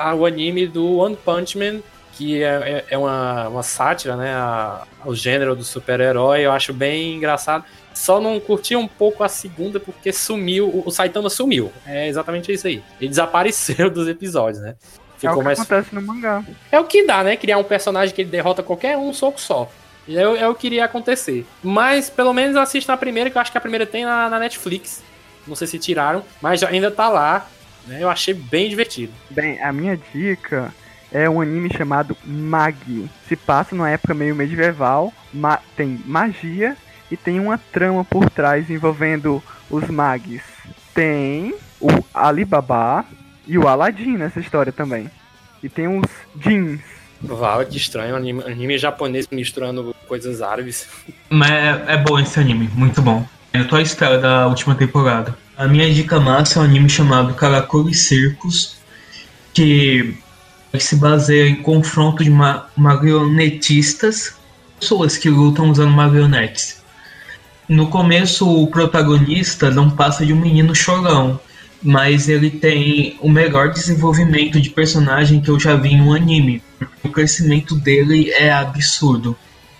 a- o anime do One Punch Man, que é, é- é uma, uma sátira, né? a- ao gênero do super-herói. Eu acho bem engraçado. Só não curti um pouco a segunda porque sumiu, o, Saitama sumiu. É exatamente isso aí. Ele desapareceu dos episódios, né? É o Ficou que mais. acontece no mangá. É o que dá, né? Criar um personagem que ele derrota qualquer um, um soco só. E é, o- é o que iria acontecer. Mas pelo menos assista a primeira, que eu acho que a primeira tem na, na Netflix. Não sei se tiraram, mas ainda tá lá. Né? Eu achei bem divertido. Bem, a minha dica é um anime chamado Magi. Se passa numa época meio medieval, ma- tem magia e tem uma trama por trás envolvendo os magis. Tem o Alibaba e o Aladdin nessa história também. E tem os jeans. Val, que estranho, anime, anime japonês misturando coisas árabes. Mas é, é bom esse anime, muito bom. Eu tô à espera da última temporada. A minha dica massa é um anime chamado Karakuri Circus, que se baseia em confronto de ma marionetistas, pessoas que lutam usando marionetes. No começo, o protagonista não passa de um menino chorão, mas ele tem o melhor desenvolvimento de personagem que eu já vi em um anime. O crescimento dele é absurdo.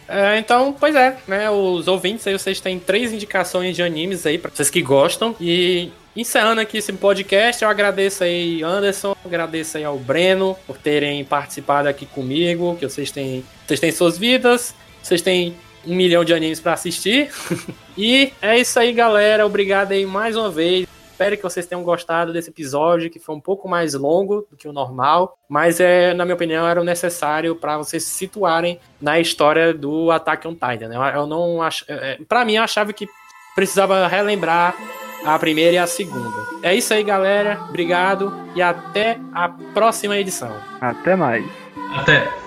É, então, pois é, né? Os ouvintes aí, vocês têm três indicações de animes aí para vocês que gostam. E encerrando aqui esse podcast, eu agradeço aí Anderson, agradeço aí ao Breno por terem participado aqui comigo, que vocês têm, vocês têm suas vidas, vocês têm um milhão de animes para assistir. e é isso aí, galera. Obrigado aí mais uma vez. Espero que vocês tenham gostado desse episódio, que foi um pouco mais longo do que o normal, mas é, na minha opinião, era necessário para vocês se situarem na história do Attack on Titan. Né? Eu não acho, é, é, para mim, eu achava que precisava relembrar a primeira e a segunda. É isso aí, galera. Obrigado e até a próxima edição. Até mais. Até.